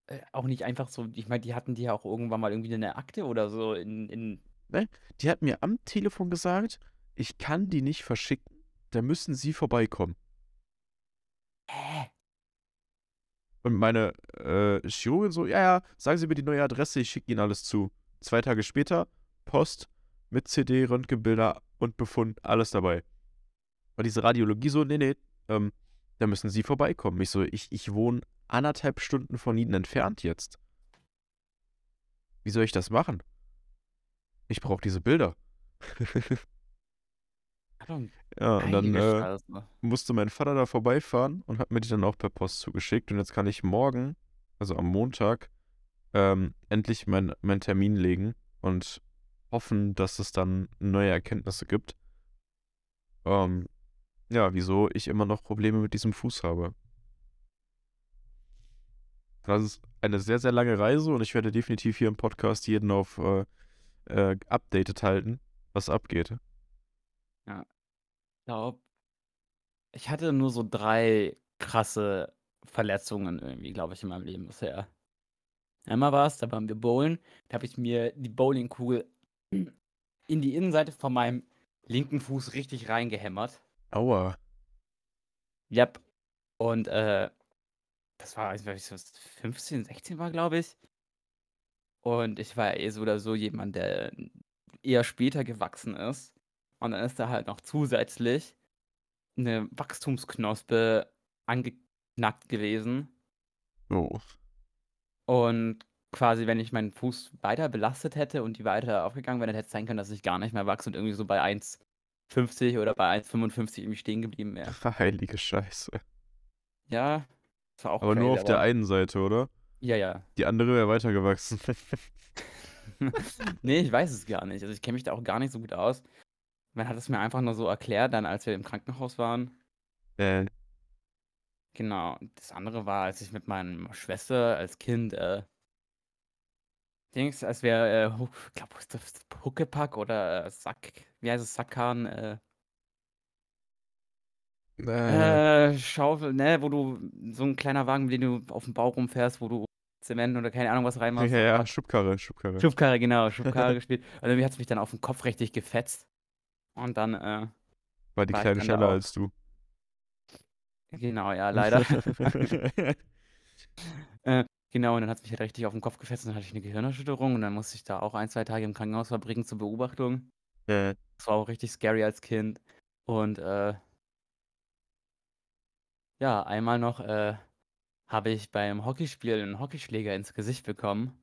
äh, auch nicht einfach so, ich meine, die hatten die ja auch irgendwann mal irgendwie eine Akte oder so in, in. Ne? Die hat mir am Telefon gesagt, ich kann die nicht verschicken, da müssen sie vorbeikommen. Und meine äh, Chirurgin so, ja, ja, sagen Sie mir die neue Adresse, ich schicke Ihnen alles zu. Zwei Tage später, Post mit CD, Röntgenbilder und Befund, alles dabei. Und diese Radiologie so, nee, nee, ähm, da müssen Sie vorbeikommen. Ich so, ich, ich wohne anderthalb Stunden von Ihnen entfernt jetzt. Wie soll ich das machen? Ich brauche diese Bilder. [LAUGHS] ja, und dann äh, musste mein Vater da vorbeifahren und hat mir die dann auch per Post zugeschickt. Und jetzt kann ich morgen, also am Montag, ähm, endlich meinen mein Termin legen und hoffen, dass es dann neue Erkenntnisse gibt. Ähm, ja, wieso ich immer noch Probleme mit diesem Fuß habe. Das ist eine sehr, sehr lange Reise und ich werde definitiv hier im Podcast jeden auf äh, äh, updated halten, was abgeht. Ja. Ich glaube, ich hatte nur so drei krasse Verletzungen irgendwie, glaube ich, in meinem Leben bisher. Einmal war es, da waren wir bowlen, da habe ich mir die Bowlingkugel [CLEARS THROAT] in die Innenseite von meinem linken Fuß richtig reingehämmert. Aua. Yep. Und äh, das war, ich weiß nicht, 15, 16 war, glaube ich. Und ich war ja eh so oder so jemand, der eher später gewachsen ist. Und dann ist da halt noch zusätzlich eine Wachstumsknospe angeknackt gewesen. Oh. Und quasi, wenn ich meinen Fuß weiter belastet hätte und die weiter aufgegangen wäre, dann hätte es sein können, dass ich gar nicht mehr wachse und irgendwie so bei 1,50 oder bei 1,55 irgendwie stehen geblieben wäre. [LAUGHS] Heilige Scheiße. Ja, das war auch Aber crazy, nur auf der einen Seite, oder? Ja, ja. Die andere wäre weitergewachsen. [LAUGHS] nee, ich weiß es gar nicht. Also ich kenne mich da auch gar nicht so gut aus. Man hat es mir einfach nur so erklärt, dann als wir im Krankenhaus waren. Äh. Genau. Das andere war, als ich mit meiner Schwester als Kind, äh, Dings, als wir, äh, ich glaube, Huckepack oder äh, Sack, wie heißt es, Sackkarren, äh, äh. Äh, Schaufel, ne, wo du so ein kleiner Wagen, mit dem du auf dem Bau rumfährst, wo du Zement oder keine Ahnung was reinmachst. Ja, ja, Schubkarre, Schubkarre. Schubkarre, genau, Schubkarre [LAUGHS] gespielt. Und irgendwie hat es mich dann auf den Kopf richtig gefetzt. Und dann, äh, War die war Kleine schneller als du. Genau, ja, [LAUGHS] leider. [LAUGHS] äh, genau, und dann hat es mich halt richtig auf den Kopf gefetzt und dann hatte ich eine Gehirnerschütterung und dann musste ich da auch ein, zwei Tage im Krankenhaus verbringen zur Beobachtung. Ja. Das war auch richtig scary als Kind. Und, äh, ja, einmal noch, äh, habe ich beim Hockeyspiel einen Hockeyschläger ins Gesicht bekommen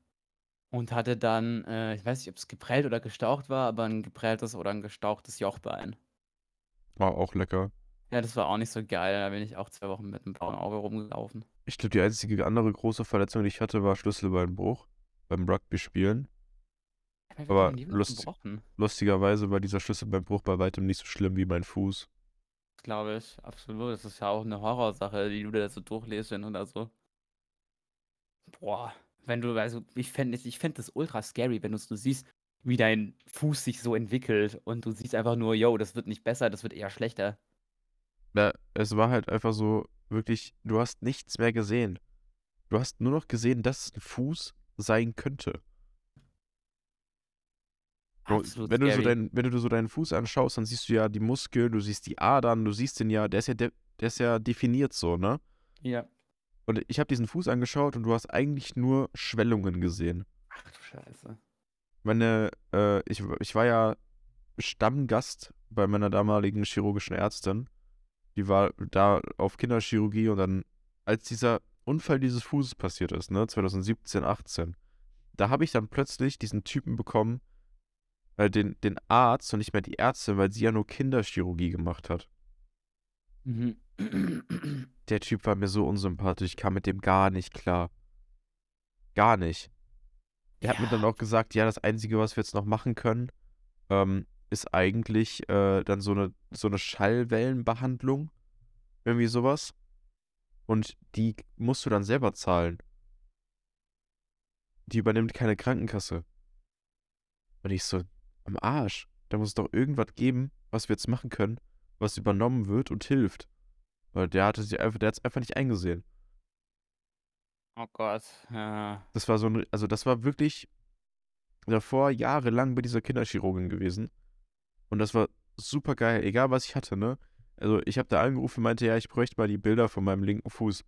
und hatte dann, äh, ich weiß nicht, ob es geprellt oder gestaucht war, aber ein geprelltes oder ein gestauchtes Jochbein. War auch lecker. Ja, das war auch nicht so geil. Da bin ich auch zwei Wochen mit einem blauen Auge rumgelaufen. Ich glaube, die einzige andere große Verletzung, die ich hatte, war Schlüsselbeinbruch beim Rugby-Spielen. Aber lust lustigerweise war dieser Schlüsselbeinbruch bei weitem nicht so schlimm wie mein Fuß glaube ich. Absolut. Das ist ja auch eine Horrorsache, die du da so durchlesen oder so. Boah, wenn du, also ich fände ich fänd das ultra scary, wenn du so siehst, wie dein Fuß sich so entwickelt und du siehst einfach nur, yo, das wird nicht besser, das wird eher schlechter. Ja, es war halt einfach so, wirklich, du hast nichts mehr gesehen. Du hast nur noch gesehen, dass es ein Fuß sein könnte. Absolut wenn, du so dein, wenn du so deinen Fuß anschaust, dann siehst du ja die Muskeln, du siehst die Adern, du siehst den ja, der ist ja, der, der ist ja definiert so, ne? Ja. Und ich habe diesen Fuß angeschaut und du hast eigentlich nur Schwellungen gesehen. Ach du Scheiße. Meine, äh, ich, ich war ja Stammgast bei meiner damaligen chirurgischen Ärztin. Die war da auf Kinderchirurgie und dann, als dieser Unfall dieses Fußes passiert ist, ne, 2017, 18, da habe ich dann plötzlich diesen Typen bekommen, äh, den, den Arzt und nicht mehr die Ärztin, weil sie ja nur Kinderchirurgie gemacht hat. Mhm. Der Typ war mir so unsympathisch, ich kam mit dem gar nicht klar. Gar nicht. Er ja. hat mir dann auch gesagt, ja, das Einzige, was wir jetzt noch machen können, ähm, ist eigentlich äh, dann so eine, so eine Schallwellenbehandlung. Irgendwie sowas. Und die musst du dann selber zahlen. Die übernimmt keine Krankenkasse. Und ich so, am Arsch. da muss es doch irgendwas geben, was wir jetzt machen können, was übernommen wird und hilft. Weil der hatte sich einfach, der hat es einfach nicht eingesehen. Oh Gott, ja. Das war so ein, also das war wirklich davor jahrelang bei dieser Kinderchirurgin gewesen. Und das war super geil, egal was ich hatte, ne? Also ich habe da angerufen, meinte, ja, ich bräuchte mal die Bilder von meinem linken Fuß.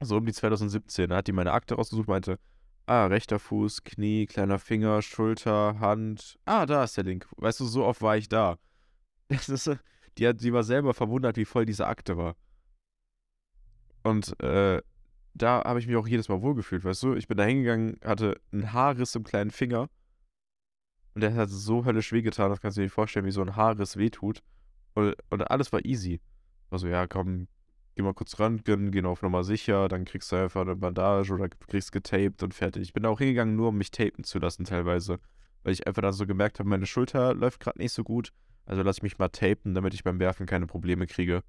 So um die 2017. Da hat die meine Akte rausgesucht, meinte, ah, rechter Fuß, Knie, kleiner Finger, Schulter, Hand. Ah, da ist der Link. Weißt du, so oft war ich da. [LAUGHS] Das ist, die, hat, die war selber verwundert, wie voll diese Akte war. Und äh, da habe ich mich auch jedes Mal wohlgefühlt, weißt du? Ich bin da hingegangen, hatte einen Haarriss im kleinen Finger. Und der hat so höllisch wehgetan, das kannst du dir nicht vorstellen, wie so ein Haarriss wehtut. Und, und alles war easy. Also, ja, komm, geh mal kurz ran, geh auf Nummer sicher, dann kriegst du einfach eine Bandage oder kriegst getaped und fertig. Ich bin da auch hingegangen, nur um mich tapen zu lassen teilweise. Weil ich einfach dann so gemerkt habe, meine Schulter läuft gerade nicht so gut. Also lass ich mich mal tapen, damit ich beim Werfen keine Probleme kriege.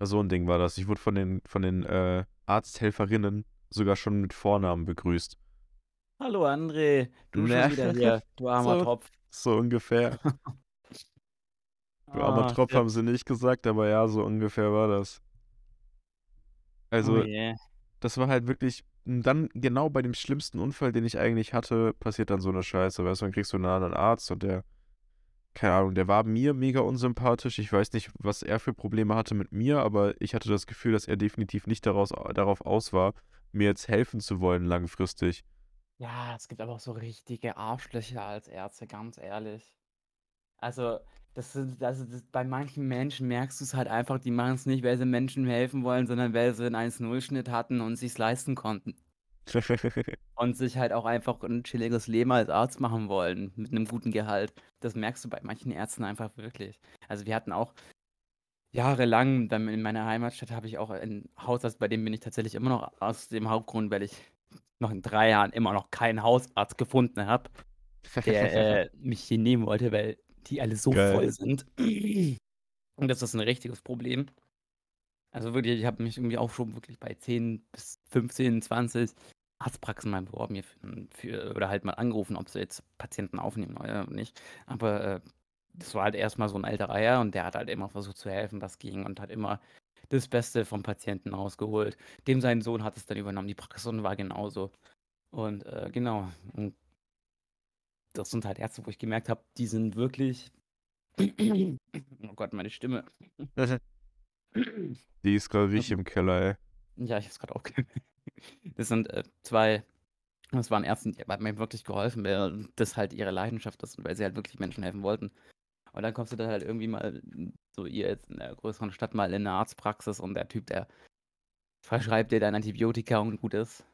So ein Ding war das. Ich wurde von den, von den äh, Arzthelferinnen sogar schon mit Vornamen begrüßt. Hallo André, du schon wieder hier, [LAUGHS] du armer So. Tropf. So ungefähr. [LAUGHS] Du armer Ah, Tropf shit. haben sie nicht gesagt, aber ja, so ungefähr war das. Oh Also, je. das war halt wirklich, und dann genau bei dem schlimmsten Unfall, den ich eigentlich hatte, passiert dann so eine Scheiße. Weißt du, dann kriegst du einen anderen Arzt und der, keine Ahnung, der war mir mega unsympathisch. Ich weiß nicht, was er für Probleme hatte mit mir, aber ich hatte das Gefühl, dass er definitiv nicht daraus, darauf aus war, mir jetzt helfen zu wollen langfristig. Ja, es gibt aber auch so richtige Arschlöcher als Ärzte, ganz ehrlich. Also, das sind, also das, bei manchen Menschen merkst du es halt einfach, die machen es nicht, weil sie Menschen helfen wollen, sondern weil sie einen 1-0-Schnitt hatten und sich leisten konnten. [LAUGHS] Und sich halt auch einfach ein chilliges Leben als Arzt machen wollen, mit einem guten Gehalt. Das merkst du bei manchen Ärzten einfach wirklich. Also wir hatten auch jahrelang, dann in meiner Heimatstadt habe ich auch einen Hausarzt, bei dem bin ich tatsächlich immer noch aus dem Hauptgrund, weil ich noch in drei Jahren immer noch keinen Hausarzt gefunden habe, der [LAUGHS] äh, mich hier nehmen wollte, weil die alle so Geil. voll sind. Und das ist ein richtiges Problem. Also wirklich, ich habe mich irgendwie auch schon wirklich bei 10 bis 15, 20 Arztpraxen mal beworben hier für, für, oder halt mal angerufen, ob sie jetzt Patienten aufnehmen oder nicht. Aber äh, das war halt erstmal so ein älterer Herr und der hat halt immer versucht zu helfen, was ging und hat immer das Beste vom Patienten rausgeholt. Dem sein Sohn hat es dann übernommen, die Praxis und war genauso. Und äh, genau. Und das sind halt Ärzte, wo ich gemerkt habe, die sind wirklich. [CLEARS THROAT] oh Gott, meine Stimme. [LAUGHS] Die ist gerade richtig im Keller, ey. Ja, ich hab's gerade aufgenommen. [LAUGHS] Das sind äh, zwei, das waren Ärzte, die haben mir wirklich geholfen, weil das halt ihre Leidenschaft ist und weil sie halt wirklich Menschen helfen wollten. Und dann kommst du dann halt irgendwie mal, so ihr jetzt in der größeren Stadt mal in eine Arztpraxis und der Typ, der verschreibt dir dein Antibiotika und gut ist.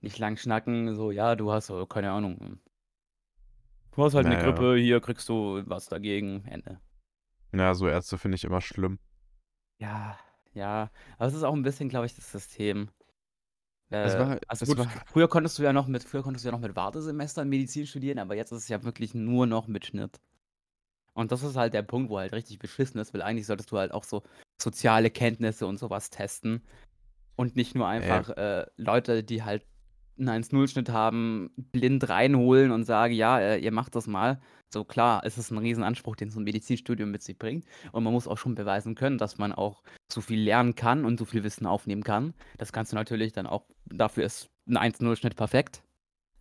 Nicht lang schnacken, so, ja, du hast, so, keine Ahnung. Du hast halt eine Naja. Grippe, hier kriegst du was dagegen, Ende. Ja, so Ärzte finde ich immer schlimm. Ja, ja. Aber es ist auch ein bisschen, glaube ich, das System. Es Äh, war- also es war- früher konntest du ja noch mit, früher konntest du ja noch mit Wartesemestern Medizin studieren, aber jetzt ist es ja wirklich nur noch mit Schnitt. Und das ist halt der Punkt, wo halt richtig beschissen ist, weil eigentlich solltest du halt auch so soziale Kenntnisse und sowas testen. Und nicht nur einfach äh, Leute, die halt einen 1-0-Schnitt haben, blind reinholen und sagen, ja, äh, ihr macht das mal. So klar, es ist ein Riesenanspruch, den so ein Medizinstudium mit sich bringt. Und man muss auch schon beweisen können, dass man auch so viel lernen kann und so viel Wissen aufnehmen kann. Das kannst du natürlich dann auch, dafür ist ein 1-0-Schnitt perfekt.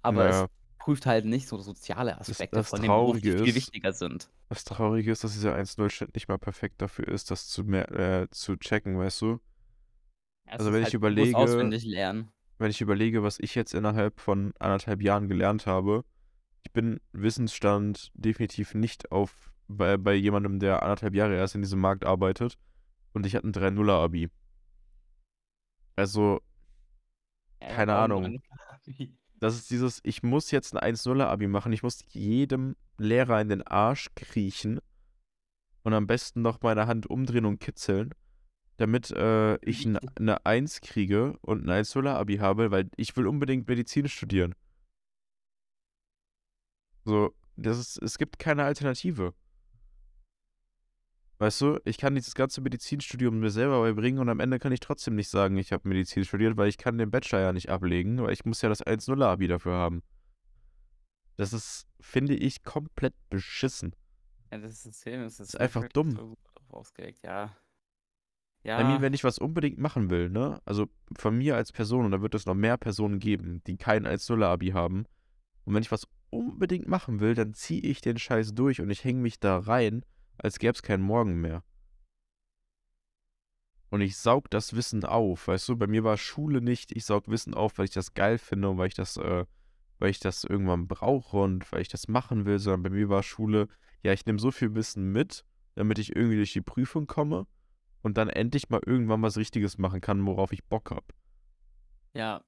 Aber Naja. es prüft halt nicht so soziale Aspekte das von dem Beruf, die viel ist- wichtiger sind. Das Traurige ist, dass dieser 1-0-Schnitt nicht mal perfekt dafür ist, das zu, mer äh, zu checken, weißt du? Es Also wenn ich halt, du überlege- musst auswendig lernen. Wenn ich überlege, was ich jetzt innerhalb von anderthalb Jahren gelernt habe, ich bin Wissensstand definitiv nicht auf bei, bei jemandem, der anderthalb Jahre erst in diesem Markt arbeitet und ich hatte ein 3-0er-Abi. Also, Ja, Keine warum Ahnung. das ist dieses, ich muss jetzt ein 1-0er-Abi machen, ich muss jedem Lehrer in den Arsch kriechen und am besten noch meine Hand umdrehen und kitzeln, damit äh, ich eine 1 kriege und ein 1-0er-Abi habe, weil ich will unbedingt Medizin studieren. So, das ist, es gibt keine Alternative. Weißt du, ich kann dieses ganze Medizinstudium mir selber beibringen und am Ende kann ich trotzdem nicht sagen, ich habe Medizin studiert, weil ich kann den Bachelor ja nicht ablegen, weil ich muss ja das 1-0er-Abi dafür haben. Das ist, finde ich komplett beschissen. Ja, das System ist Das ist einfach dumm. so ausgelegt, ja. I mean, Ja, wenn ich was unbedingt machen will, ne? Also von mir als Person, und da wird es noch mehr Personen geben, die kein 1-0-Abi haben. Und wenn ich was unbedingt machen will, dann ziehe ich den Scheiß durch und ich hänge mich da rein, als gäbe es keinen Morgen mehr. Und ich saug das Wissen auf, weißt du? Bei mir war Schule nicht, ich saug Wissen auf, weil ich das geil finde und weil ich das, äh, weil ich das irgendwann brauche und weil ich das machen will, sondern bei mir war Schule, ja, ich nehme so viel Wissen mit, damit ich irgendwie durch die Prüfung komme und dann endlich mal irgendwann was Richtiges machen kann, worauf ich Bock habe. ja.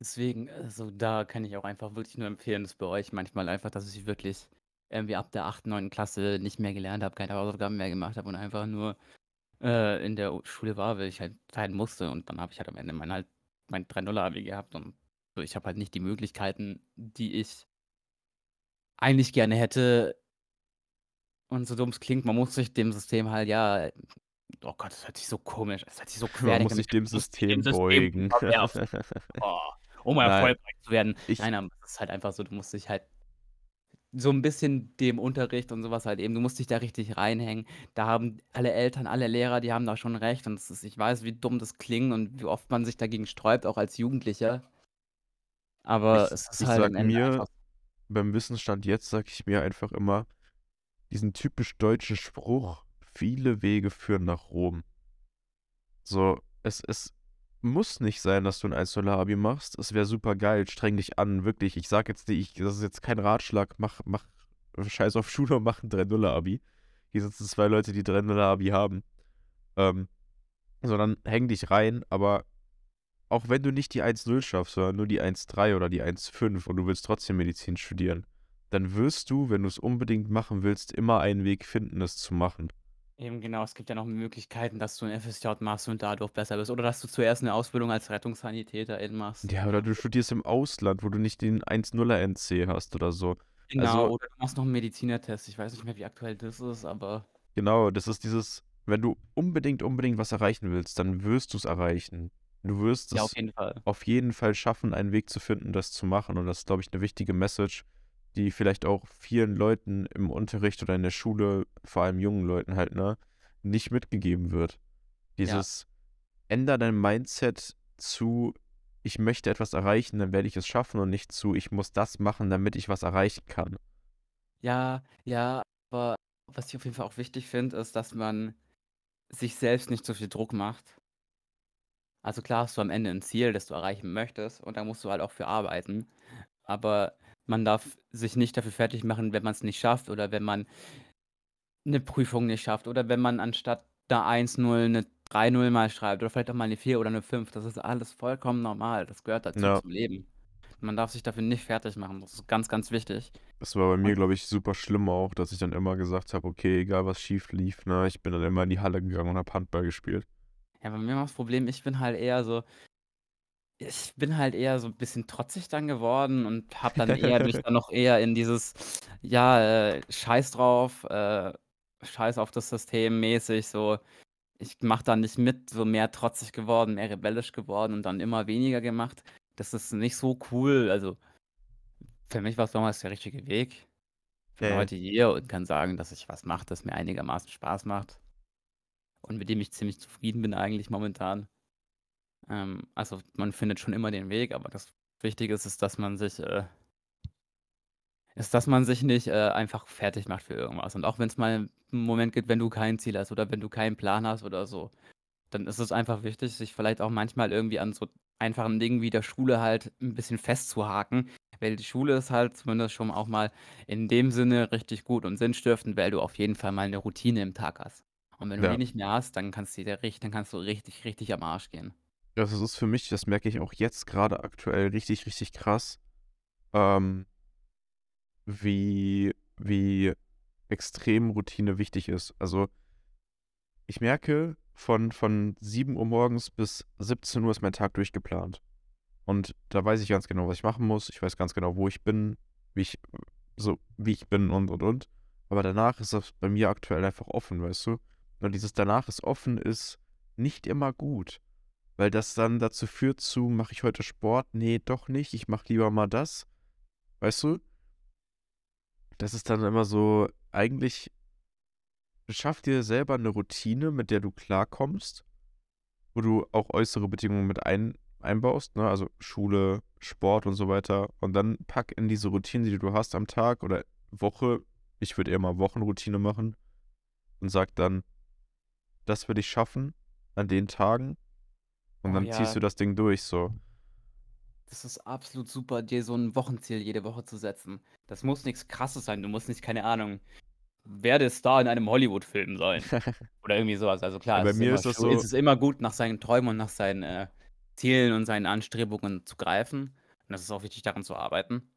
Deswegen, also da kann ich auch einfach wirklich nur empfehlen, das bei euch manchmal einfach, dass ich wirklich irgendwie ab der 8., 9. Klasse nicht mehr gelernt habe, keine Hausaufgaben mehr gemacht habe und einfach nur äh, in der Schule war, weil ich halt sein musste. Und dann habe ich halt am Ende mein halt mein 3-0-Abi gehabt und so, ich habe halt nicht die Möglichkeiten, die ich eigentlich gerne hätte. Und so dumm es klingt, man muss sich dem System halt, ja, oh Gott, das hört sich so komisch, das hört sich so Man querdenker muss sich dem man System dem System beugen. [LAUGHS] unterwerfen. [LAUGHS] Oh, um erfolgreich zu werden. ich, Nein, aber es ist halt einfach so, du musst dich halt so ein bisschen dem Unterricht und sowas halt eben du musst dich da richtig reinhängen. Da haben alle Eltern, alle Lehrer, die haben da schon recht und es ist ich weiß, wie dumm das klingt und wie oft man sich dagegen sträubt, auch als Jugendlicher. Aber ich, es ist ich halt sag mir, beim Wissensstand jetzt sag ich mir einfach immer, diesen typisch deutschen Spruch, viele Wege führen nach Rom. So, es, es muss nicht sein, dass du ein 1-0-Abi machst. Es wäre super geil, streng dich an, wirklich. Ich sag jetzt nicht, ich, das ist jetzt kein Ratschlag, mach, mach Scheiß auf Schule und mach ein 3-0-Abi. Hier sitzen zwei Leute, die 3-0-Abi haben. Ähm, sondern häng dich rein, aber auch wenn du nicht die 1-0 schaffst, sondern nur die 1-3 oder die 1-5 und du willst trotzdem Medizin studieren, dann wirst du, wenn du es unbedingt machen willst, immer einen Weg finden, es zu machen. Eben genau, es gibt ja noch Möglichkeiten, dass du 'n FSJ machst und dadurch besser bist oder dass du zuerst 'ne Ausbildung als Rettungssanitäterin machst. Ja, oder du studierst im Ausland, wo du nicht den 1-0er NC hast oder so. Genau, Also, oder du machst noch 'n Medizinertest. Ich weiß nicht mehr, wie aktuell das ist, aber genau, das ist dieses, wenn du unbedingt, unbedingt was erreichen willst, dann wirst du es erreichen. Du wirst ja, auf es jeden Fall. auf jeden Fall schaffen, einen Weg zu finden, das zu machen. Und das ist, glaube ich, eine wichtige Message, die vielleicht auch vielen Leuten im Unterricht oder in der Schule, vor allem jungen Leuten halt, ne, nicht mitgegeben wird. Ja. Dieses änder dein Mindset zu, ich möchte etwas erreichen, dann werde ich es schaffen und nicht zu, ich muss das machen, damit ich was erreichen kann. Ja, ja, aber was ich auf jeden Fall auch wichtig finde, ist, dass man sich selbst nicht so viel Druck macht. Also klar hast du am Ende 'n Ziel, das du erreichen möchtest und da musst du halt auch für arbeiten. Aber man darf sich nicht dafür fertig machen, wenn man's nicht schafft oder wenn man 'ne Prüfung nicht schafft oder wenn man anstatt 'ner 1-0 'ne 3-0 mal schreibt oder vielleicht auch mal 'ne 4 oder 'ne 5. Das ist alles vollkommen normal. Das gehört dazu Ja. zum Leben. Man darf sich dafür nicht fertig machen. Das ist ganz, ganz wichtig. Das war bei mir, glaube ich, super schlimm auch, dass ich dann immer gesagt habe, okay, egal was schief lief, ne, ich bin dann immer in die Halle gegangen und habe Handball gespielt. Ja, bei mir war das Problem, ich bin halt eher so ich bin halt eher so 'n bisschen trotzig dann geworden und habe dann eher mich dann noch eher in dieses, ja, äh, scheiß drauf, äh, scheiß auf das System mäßig so. Ich mache da nicht mit, so mehr trotzig geworden, mehr rebellisch geworden und dann immer weniger gemacht. Das ist nicht so cool. Also für mich war's damals der richtige Weg. Ich bin Ja, ja. heute hier und kann sagen, dass ich was mache, das mir einigermaßen Spaß macht und mit dem ich ziemlich zufrieden bin eigentlich momentan. Ähm, also man findet schon immer den Weg, aber das Wichtige ist ist, dass man sich, äh ist, dass man sich nicht, äh, einfach fertig macht für irgendwas. Und auch wenn's mal 'n Moment gibt, wenn du kein Ziel hast oder wenn du keinen Plan hast oder so, dann ist es einfach wichtig, sich vielleicht auch manchmal irgendwie an so einfachen Dingen wie der Schule halt 'n bisschen festzuhaken, weil die Schule ist halt zumindest schon auch mal in dem Sinne richtig gut und sinnstiftend, weil du auf jeden Fall mal 'ne Routine im Tag hast. Und wenn du die Ja. nicht mehr hast, dann kannst du dir dann kannst du richtig, richtig am Arsch gehen. Das ist für mich, das merke ich auch jetzt grade aktuell richtig, richtig krass, ähm wie wie extrem Routine wichtig ist. Also ich merke, von von 7:00 morgens bis 17:00 ist mein Tag durchgeplant. Und da weiß ich ganz genau, was ich machen muss. Ich weiß ganz genau, wo ich bin, wie ich so wie ich bin und, und, und. Aber danach ist das bei mir aktuell einfach offen, weißt du? Und dieses danach ist offen ist nicht immer gut, weil das dann dazu führt zu: „Mache ich heute Sport? Ne, doch nicht. Ich mache lieber mal das.“ Weißt du? das ist dann immer so, eigentlich schaff dir selber eine Routine, mit der du klarkommst, wo du auch äußere Bedingungen mit ein einbaust, ne? Also Schule, Sport und so weiter. Und dann pack in diese Routinen, die du hast am Tag oder Woche, ich würde eher mal Wochenroutine machen und sag dann, das will ich schaffen an den Tagen. Und Oh dann ziehst ja, du das Ding durch, so. das ist absolut super, dir so ein Wochenziel jede Woche zu setzen. Das muss nichts Krasses sein. Du musst nicht, keine Ahnung, werde Star in einem Hollywood-Film sein. [LAUGHS] Oder irgendwie sowas. Also klar, bei es ist mir immer ist das so, ist immer gut, nach seinen Träumen und nach seinen äh, Zielen und seinen Anstrebungen zu greifen. Und es ist auch wichtig, daran zu arbeiten.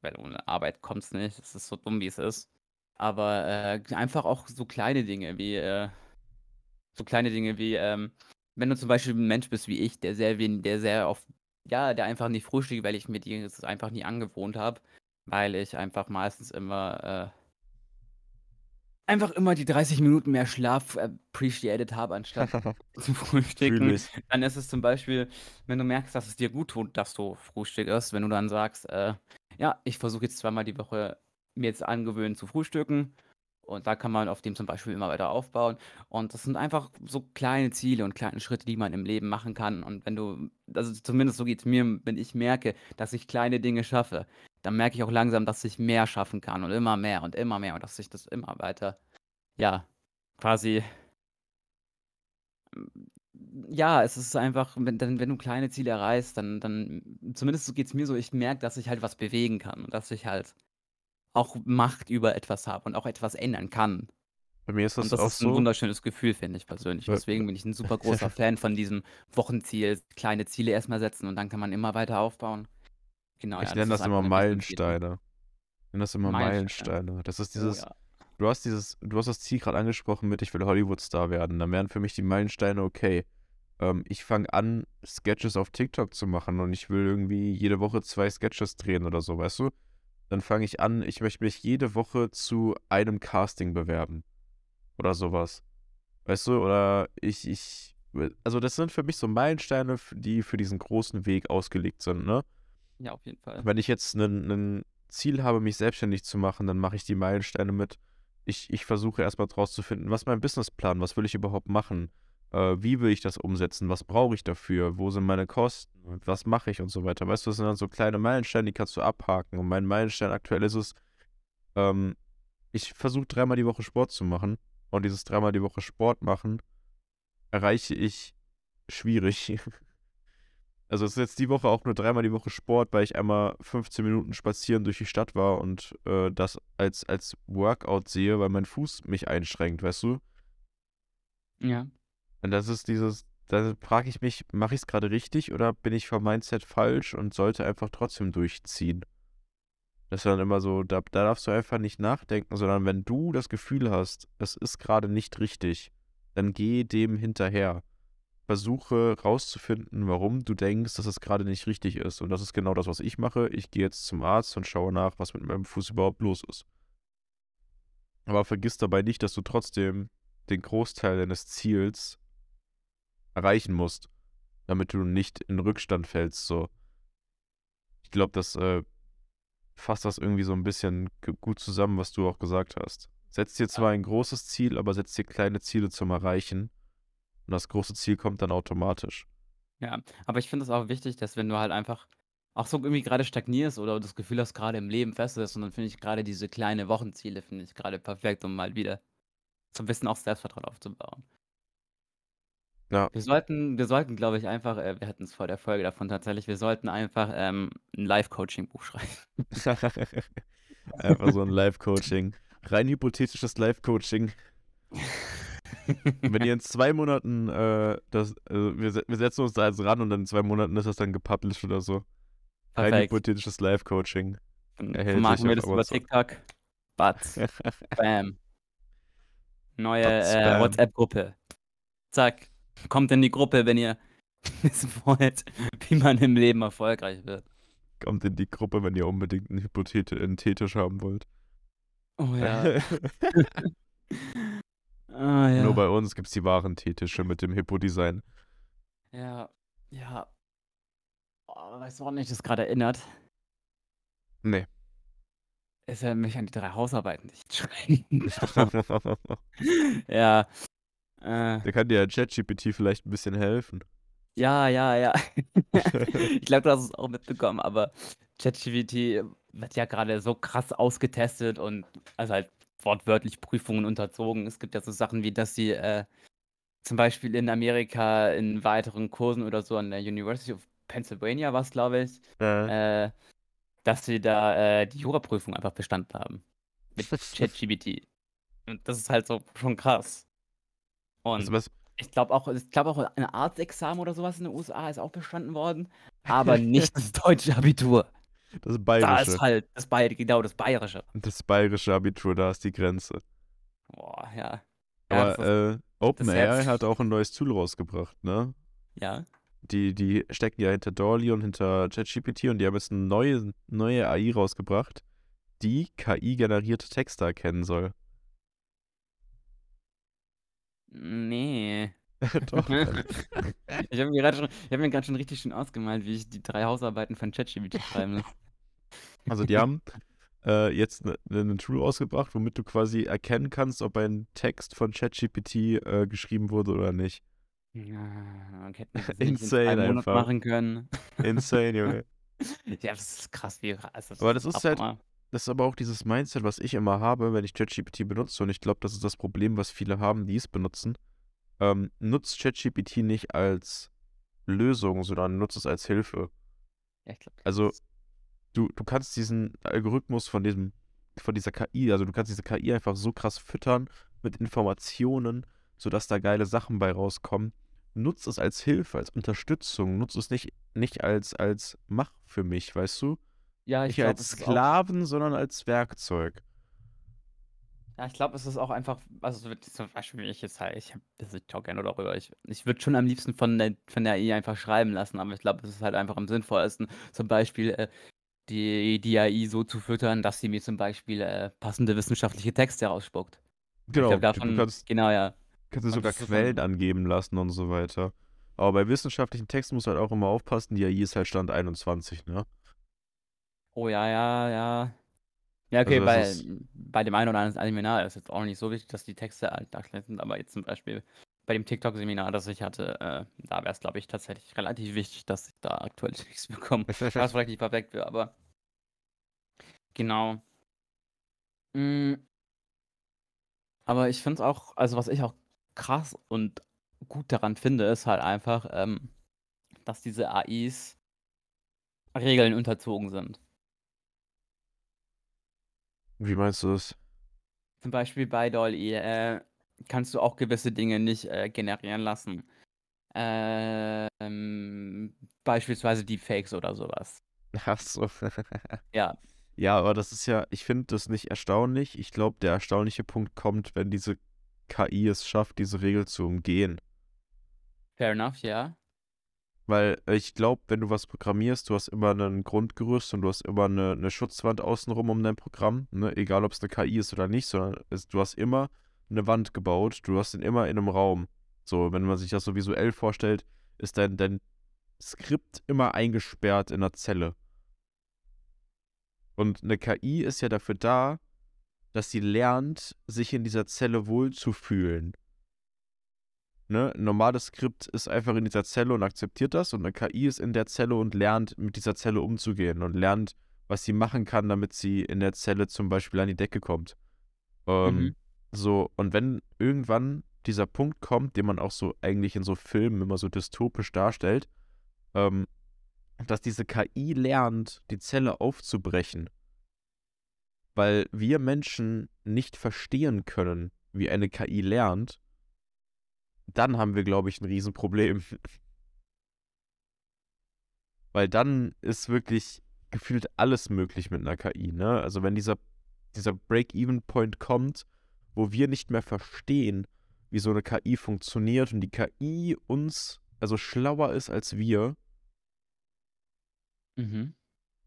Weil ohne Arbeit kommt es nicht. Es ist so dumm, wie es ist. Aber äh, einfach auch so kleine Dinge wie, äh, so kleine Dinge wie, ähm, wenn du zum Beispiel ein Mensch bist wie ich, der sehr wen der sehr oft ja, der einfach nicht frühstückt, weil ich mir das einfach nie angewohnt habe, weil ich einfach meistens immer, äh einfach immer die 30 Minuten mehr Schlaf appreciated habe, anstatt [LAUGHS] zu frühstücken. Dann ist es zum Beispiel, wenn du merkst, dass es dir gut tut, dass du frühstückst, wenn du dann sagst, äh: „Ja, ich versuche jetzt zweimal die Woche mir jetzt angewöhnen zu frühstücken.“ Und da kann man auf dem zum Beispiel immer weiter aufbauen. Und das sind einfach so kleine Ziele und kleine Schritte, die man im Leben machen kann. Und wenn du also zumindest so geht's mir, wenn ich merke, dass ich kleine Dinge schaffe, dann merke ich auch langsam, dass ich mehr schaffen kann und immer mehr und immer mehr und dass sich das immer weiter, ja, quasi hm, ja, es ist einfach, wenn wenn du kleine Ziele erreichst, dann dann zumindest so geht's mir so, ich merke, dass ich halt was bewegen kann und dass ich halt auch Macht über etwas habe und auch etwas ändern kann. Bei mir ist Und das das auch ist 'n so. wunderschönes Gefühl, finde ich persönlich. Weil Deswegen bin ich 'n super großer [LAUGHS] Fan von diesem Wochenziel, kleine Ziele erst mal setzen und dann kann man immer weiter aufbauen. Genau, Ich ja, nenne das das immer 'ne. Meilensteine. Ich nenne das immer Meilensteine. Meilensteine. Das ist Oh dieses ja. du hast dieses du hast das Ziel grad angesprochen mit: „Ich will Hollywood-Star werden.“ Dann wären für mich die Meilensteine, okay, ähm, ich fange an, Sketches auf TikTok zu machen und ich will irgendwie jede Woche 2 Sketches drehen oder so, weißt du? Dann fange ich an, ich möchte mich jede Woche zu einem Casting bewerben oder so was. Weißt du? Oder ich ich also, das sind für mich so Meilensteine, die für diesen großen Weg ausgelegt sind, ne? Ja, auf jeden Fall. Wenn ich jetzt 'nen Ziel habe, mich selbstständig zu machen, dann mache ich die Meilensteine mit ich ich versuche erst mal rauszufinden, was ist mein Businessplan? Was will ich überhaupt machen? Äh, wie will ich das umsetzen? Was brauche ich dafür? Wo sind meine Kosten? Was mache ich und so weiter? Weißt du, das sind dann so kleine Meilensteine, die kannst du abhaken. Und mein Meilenstein aktuell ist es, ähm, ich versuche dreimal die Woche Sport zu machen. Und dieses dreimal die Woche Sport machen erreiche ich schwierig. [LAUGHS] Also, es ist jetzt die Woche auch nur dreimal die Woche Sport, weil ich einmal 15 Minuten spazieren durch die Stadt war und, äh, das als als Workout sehe, weil mein Fuß mich einschränkt, weißt du? Ja. Und das ist dieses da frage ich mich, mache ich's grade richtig oder bin ich vom Mindset falsch und sollte einfach trotzdem durchziehen? Das ist dann immer so, da da darfst du einfach nicht nachdenken, sondern wenn du das Gefühl hast, es ist grade nicht richtig, dann geh dem hinterher. Versuche rauszufinden, warum du denkst, dass es grade nicht richtig ist. Und das ist genau das, was ich mache. Ich gehe jetzt zum Arzt und schaue nach, was mit meinem Fuß überhaupt los ist. Aber vergiss dabei nicht, dass du trotzdem den Großteil deines Ziels erreichen musst, damit du nicht in Rückstand fällst, so. Ich glaube, das, äh, fasst das irgendwie so 'n bisschen gut zusammen, was du auch gesagt hast. Setz dir zwar ein großes Ziel, aber setz dir kleine Ziele zum Erreichen. Und das große Ziel kommt dann automatisch. Ja, aber ich finde es auch wichtig, dass wenn du halt einfach auch so irgendwie grade stagnierst oder das Gefühl hast, grade im Leben fest ist und dann finde ich grade diese kleine Wochenziele finde ich grade perfekt, um mal wieder so 'n bisschen auch Selbstvertrauen aufzubauen. Ja. Wir sollten wir sollten, glaube ich, einfach äh, wir hatten's vor der Folge davon tatsächlich, wir sollten einfach, ähm, 'n Life-Coaching-Buch schreiben. [LAUGHS] Einfach so 'n Life-Coaching. Rein hypothetisches Life-Coaching. Wenn ihr in 2 Monaten, äh, das also, wir se wir setzen uns da jetzt ran und in 2 Monaten ist das dann gepublished oder so. Rein Perfekt. hypothetisches Life-Coaching. Dann Erhältlich vermarkten wir auf das über Amazon. TikTok. Batz. [LAUGHS] Bam. Neue, äh, bam. WhatsApp-Gruppe. Zack. Kommt in die Gruppe, wenn ihr [LAUGHS] wissen wollt, wie man im Leben erfolgreich wird. Kommt in die Gruppe, wenn ihr unbedingt 'n Hypothete 'n Teetisch haben wollt. Oh ja. [LAUGHS] [LAUGHS] Ah, Nur ja. bei uns gibt's die wahren Teetische mit dem Hippo-Design. Ja, ja. Oh, weißt du, woran mich das grade erinnert? Ne. Er soll mich an die 3 Hausarbeiten nicht schreiben. Ja, äh. Da kann dir ja ChatGPT vielleicht 'n bisschen helfen. Ja, ja, ja. [LAUGHS] Ich glaube, du hast es auch mitbekommen, aber ChatGPT wird ja grade so krass ausgetestet und also, halt wortwörtlich Prüfungen unterzogen. Es gibt ja so Sachen wie, dass sie, äh, zum Beispiel in Amerika in weiteren Kursen oder so an der University of Pennsylvania war's, glaube ich, Ja. äh, dass sie da, äh, die Juraprüfung einfach bestanden haben mit [LAUGHS] ChatGPT. Und das ist halt so schon krass. Und was ich glaube auch ich glaube auch ein Arztexamen oder so was in den USA ist auch bestanden worden, aber [LAUGHS] nicht das deutsche Abitur. Das Da ist Bayerische. halt das Bay genau, das Bayerische. Das bayerische Abitur, da ist die Grenze. Boah, ja. Ja, Aber, äh, OpenAI hat auch 'n neues Tool rausgebracht, ne? Ja. Die die stecken ja hinter DALL-E und hinter ChatGPT und die haben jetzt 'n neue neue AI rausgebracht, die KI-generierte Texte erkennen soll. Ne. [LAUGHS] Doch. [LAUGHS] Ich habe mir grad schon ich habe mir grad schon richtig schön ausgemalt, wie ich die 3 Hausarbeiten von ChatGPT schreiben muss. [LAUGHS] Also, die haben, äh, jetzt 'ne 'nen Tool rausgebracht, womit du quasi erkennen kannst, ob ein Text von ChatGPT, äh, geschrieben wurde oder nicht. Ja, das in 2 Insane Monaten einfach. machen können. Insane, Junge. Ja, das ist krass, wie also, Aber das das ist ist halt Abnormal. Das ist aber auch dieses Mindset, was ich immer habe, wenn ich ChatGPT benutze und ich glaube, das ist das Problem, was viele haben, die es benutzen. Ähm, nutzt ChatGPT nicht als Lösung, sondern nutzt es als Hilfe. Ja, das Also, du du kannst diesen Algorithmus von diesem von dieser KI also, du kannst diese KI einfach so krass füttern mit Informationen, sodass da geile Sachen bei rauskommen. Nutz es als Hilfe, als Unterstützung. Nutz es nicht nicht als als „Mach für mich“, weißt du? Ja, ich Nicht glaube, als es ist auch Sklaven, sondern als Werkzeug. Ja, ich glaube, es ist auch einfach also, so zum Beispiel, wenn ich jetzt halt ich habe also, ich talk gerne darüber. Ich ich würde schon am liebsten von der von der AI einfach schreiben lassen, aber ich glaube, es ist halt einfach am sinnvollsten, zum Beispiel, äh, die die AI so zu füttern, dass sie mir zum Beispiel, äh, passende wissenschaftliche Texte rausspuckt. Genau, glaube, du du davon kannst genau, ja. kannst dir Und sogar Quellen dann angeben lassen und so weiter. Aber bei wissenschaftlichen Texten musst du halt auch immer aufpassen, die AI ist halt Stand 21, ne? Oh ja, ja, ja. Ja, okay, Also, bei ist bei dem einen oder anderen Seminar ist jetzt auch nicht so wichtig, dass die Texte halt aktuell sind, aber jetzt zum Beispiel bei dem TikTok-Seminar, das ich hatte, äh, da wäre es, glaube ich, tatsächlich relativ wichtig, dass ich da aktuelle [LAUGHS] Texte bekomme. Was vielleicht nicht perfekt wäre, aber genau. Hm aber ich finde es auch also, was ich auch krass und gut daran finde, ist halt einfach, ähm, dass diese AIs Regeln unterzogen sind. Wie meinst du das? Zum Beispiel bei DALL-E, äh, kannst du auch gewisse Dinge nicht, äh, generieren lassen. Ähm, beispielsweise Deepfakes oder so was. Ach so. [LAUGHS] Ja. Ja, aber das ist ja ich finde das nicht erstaunlich. Ich glaube, der erstaunliche Punkt kommt, wenn diese KI es schafft, diese Regel zu umgehen. Fair enough, ja. Weil ich glaube, wenn du was programmierst, du hast immer 'nen Grundgerüst und du hast immer 'ne 'ne Schutzwand außenrum um dein Programm, ne? Egal, ob's 'ne KI ist oder nicht, sondern es du hast immer 'ne Wand gebaut. Du hast ihn immer in 'nem Raum. So, wenn man sich das so visuell vorstellt, ist dein dein Skript immer eingesperrt in 'ner Zelle. Und 'ne KI ist ja dafür da, dass sie lernt, sich in dieser Zelle wohlzufühlen. Ne? 'N normales Skript ist einfach in dieser Zelle und akzeptiert das und 'ne KI ist in der Zelle und lernt, mit dieser Zelle umzugehen und lernt, was sie machen kann, damit sie in der Zelle zum Beispiel an die Decke kommt. Ähm, Mhm. so, und wenn irgendwann dieser Punkt kommt, den man auch so eigentlich in so Filmen immer so dystopisch darstellt, ähm, dass diese KI lernt, die Zelle aufzubrechen weil wir Menschen nicht verstehen können, wie eine KI lernt dann haben wir, glaube ich, 'n Riesenproblem. Weil dann ist wirklich gefühlt alles möglich mit 'ner KI, ne? Also, wenn dieser dieser Break-even-Point kommt, wo wir nicht mehr verstehen, wie so 'ne KI funktioniert und die KI uns also, schlauer ist als wir Mhm.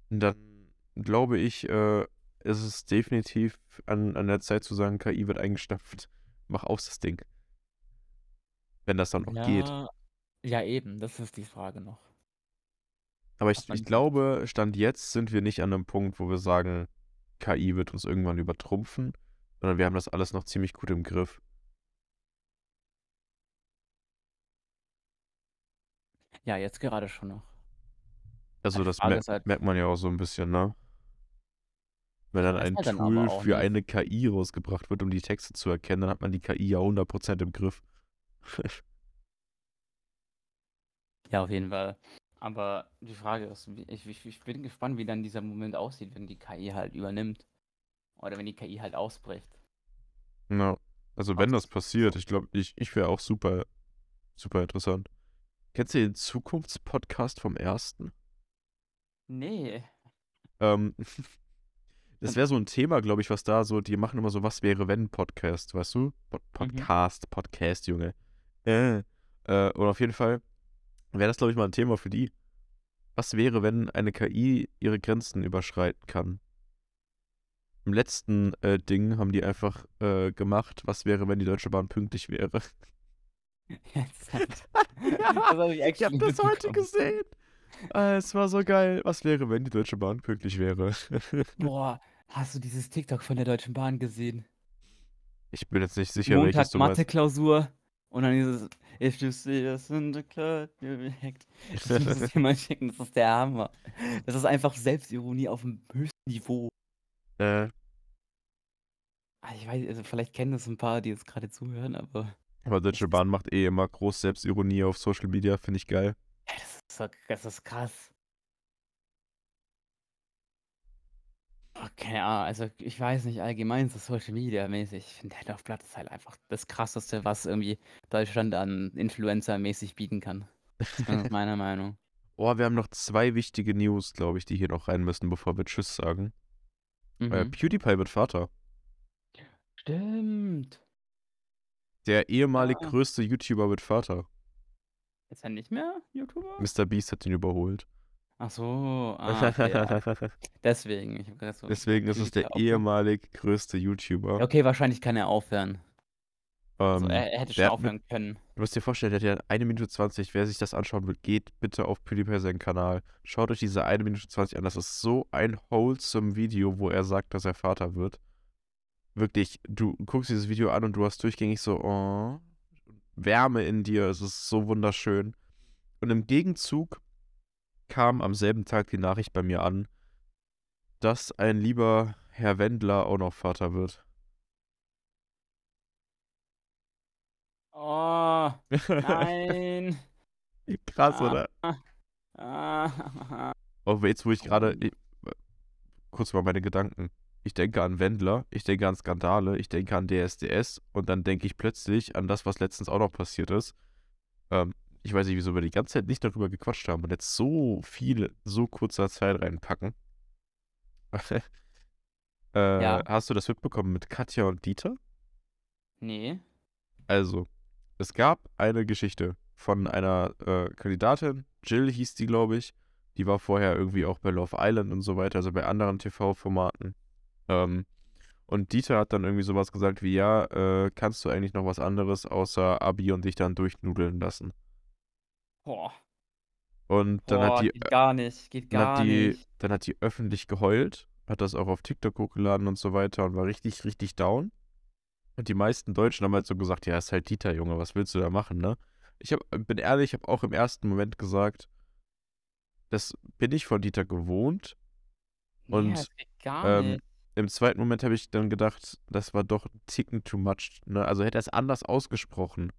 dann glaube ich, äh, ist es definitiv an an der Zeit zu sagen: „KI wird eingestampft. Mach aus das Ding.“ Wenn das dann auch geht. Ja, ja eben, das ist die Frage noch. Aber ich ich glaube, Stand jetzt sind wir nicht an 'nem Punkt, wo wir sagen KI wird uns irgendwann übertrumpfen, sondern wir haben das alles noch ziemlich gut im Griff. Ja, jetzt gerade schon noch. Also das mer halt merkt man ja auch so ein bisschen, ne? Wenn dann ein dann aber Tool auch für nicht. eine KI rausgebracht wird, um die Texte zu erkennen, dann hat man die KI ja 100% im Griff. [LAUGHS] Ja, auf jeden Fall. Aber die Frage ist, ich ich ich bin gespannt, wie dann dieser Moment aussieht, wenn die KI halt übernimmt. Oder wenn die KI halt ausbricht. Ja, also wenn das passiert, ich glaube, ich ich wäre auch super super interessant. Kennst du den Zukunftspodcast vom Ersten? Ne. Ähm, [LAUGHS] das wäre so ein Thema, glaube ich, was da so die machen immer so „Was wäre wenn“ Podcast, weißt du? Pod Mhm. Podcast, Podcast, Junge. Äh. Äh, und auf jeden Fall wäre das, glaube ich, mal ein Thema für die. Was wäre, wenn eine KI ihre Grenzen überschreiten kann? Im letzten, äh, Ding haben die einfach, äh, gemacht: „Was wäre, wenn die Deutsche Bahn pünktlich wäre?“ Ernsthaft? [LAUGHS] Ja, Das habe ich ich habe das heute gesehen. Ah, es war so geil. Was wäre, wenn die Deutsche Bahn pünktlich wäre? [LAUGHS] Boah, hast du dieses TikTok von der Deutschen Bahn gesehen? Ich bin jetzt nicht sicher, welches Montag du meinst. Matheklausur und dann dieses „If you see us in the cloud, you'll be hacked.“ [LAUGHS] Das du dir mal schicken, das ist der Hammer. Das ist einfach Selbstironie auf'm höchsten Niveau. Äh. Ah, ich weiß also vielleicht kennen das 'n paar, die jetzt grade zuhören, aber Aber Deutsche Bahn macht eh immer groß Selbstironie auf Social Media, finde ich geil. Ja, das ist so das ist krass. Keine Ahnung, also ich weiß nicht, allgemein so Social Media mäßig, ich finde Held auf Blatt ist halt einfach das Krasseste, was irgendwie Deutschland an Influencer-mäßig bieten kann. [LAUGHS] Das ist meine Meinung. Oh, wir haben noch 2 wichtige News, glaube ich, die hier noch rein müssen, bevor wir tschüss sagen. Äh, Mhm. PewDiePie wird Vater. Stimmt. Der ehemalig Ja. größte YouTuber wird Vater. Ist er nicht mehr YouTuber? MrBeast hat ihn überholt. Ach so, ah, [LAUGHS] okay, ja. Deswegen, ich habe so Deswegen ist es der aufgemacht. ehemalig größte Ja, YouTuber. okay, wahrscheinlich kann er aufhören. Also Ähm, er er hätte schon der hat mit aufhören können. du musst dir vorstellen, der hat ja 1 Minute 20. Wer sich das anschauen will, geht bitte auf PewDiePie seinen Kanal. Schaut euch diese 1 Minute 20 an. Das ist so ein wholesome Video, wo er sagt, dass er Vater wird. Wirklich, du guckst dieses Video an und du hast durchgängig so, oh, Wärme in dir. Es ist so wunderschön. Und im Gegenzug kam am selben Tag die Nachricht bei mir an, dass ein lieber Herr Wendler auch noch Vater wird. Oh, nein. [LAUGHS] Krass, Ah, oder? ah. [LAUGHS] Oh, jetzt, wo ich gerade. Oh. Kurz mal meine Gedanken. Ich denke an Wendler, ich denke an Skandale, ich denke an DSDS und dann denke ich plötzlich an das, was letztens auch noch passiert ist. Ähm, ich weiß nicht, wieso wir die ganze Zeit nicht darüber gequatscht haben und jetzt so viel so kurzer Zeit reinpacken. [LAUGHS] äh, Ja. hast du das mitbekommen mit Katja und Dieter? Ne. Also, es gab eine Geschichte von einer äh, Kandidatin, Jill hieß die, glaube ich. Die war vorher irgendwie auch bei Love Island und so weiter, also bei anderen TV-Formaten. Ähm, und Dieter hat dann irgendwie sowas gesagt wie, ja, äh, kannst du eigentlich noch was anderes außer Abi und dich dann durchnudeln lassen? Boah. Und dann hat Boah, die, geht gar nicht, geht dann hat gar die, nicht. dann hat die öffentlich geheult, hat das auch auf TikTok hochgeladen und so weiter und war richtig, richtig down. Und die meisten Deutschen haben halt so gesagt, ja, ist halt Dieter, Junge, was willst du da machen, ne? Ich hab, bin ehrlich, ich habe auch im ersten Moment gesagt, das bin ich von Dieter gewohnt. Und gar ähm, im zweiten Moment habe ich dann gedacht, das war doch ein Ticken too much. Ne? Also hätte er es anders ausgesprochen,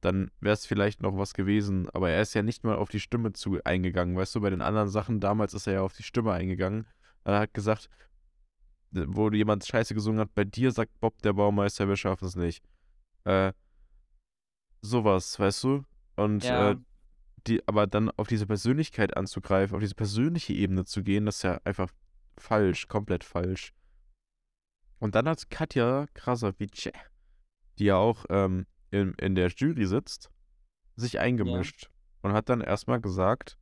dann wäre es vielleicht noch was gewesen. Aber er ist ja nicht mal auf die Stimme zu eingegangen. Weißt du, bei den anderen Sachen damals ist er ja auf die Stimme eingegangen. Er hat gesagt, wo jemand Scheiße gesungen hat, bei dir sagt Bob der Baumeister, wir schaffen es nicht. Äh, sowas, weißt du? Und Ja. äh, die, aber dann auf diese Persönlichkeit anzugreifen, auf diese persönliche Ebene zu gehen, das ist ja einfach falsch, komplett falsch. Und dann hat Katja Krasavice, die ja auch ähm, in, in der Jury sitzt, sich Ja. eingemischt und hat dann erstmal gesagt,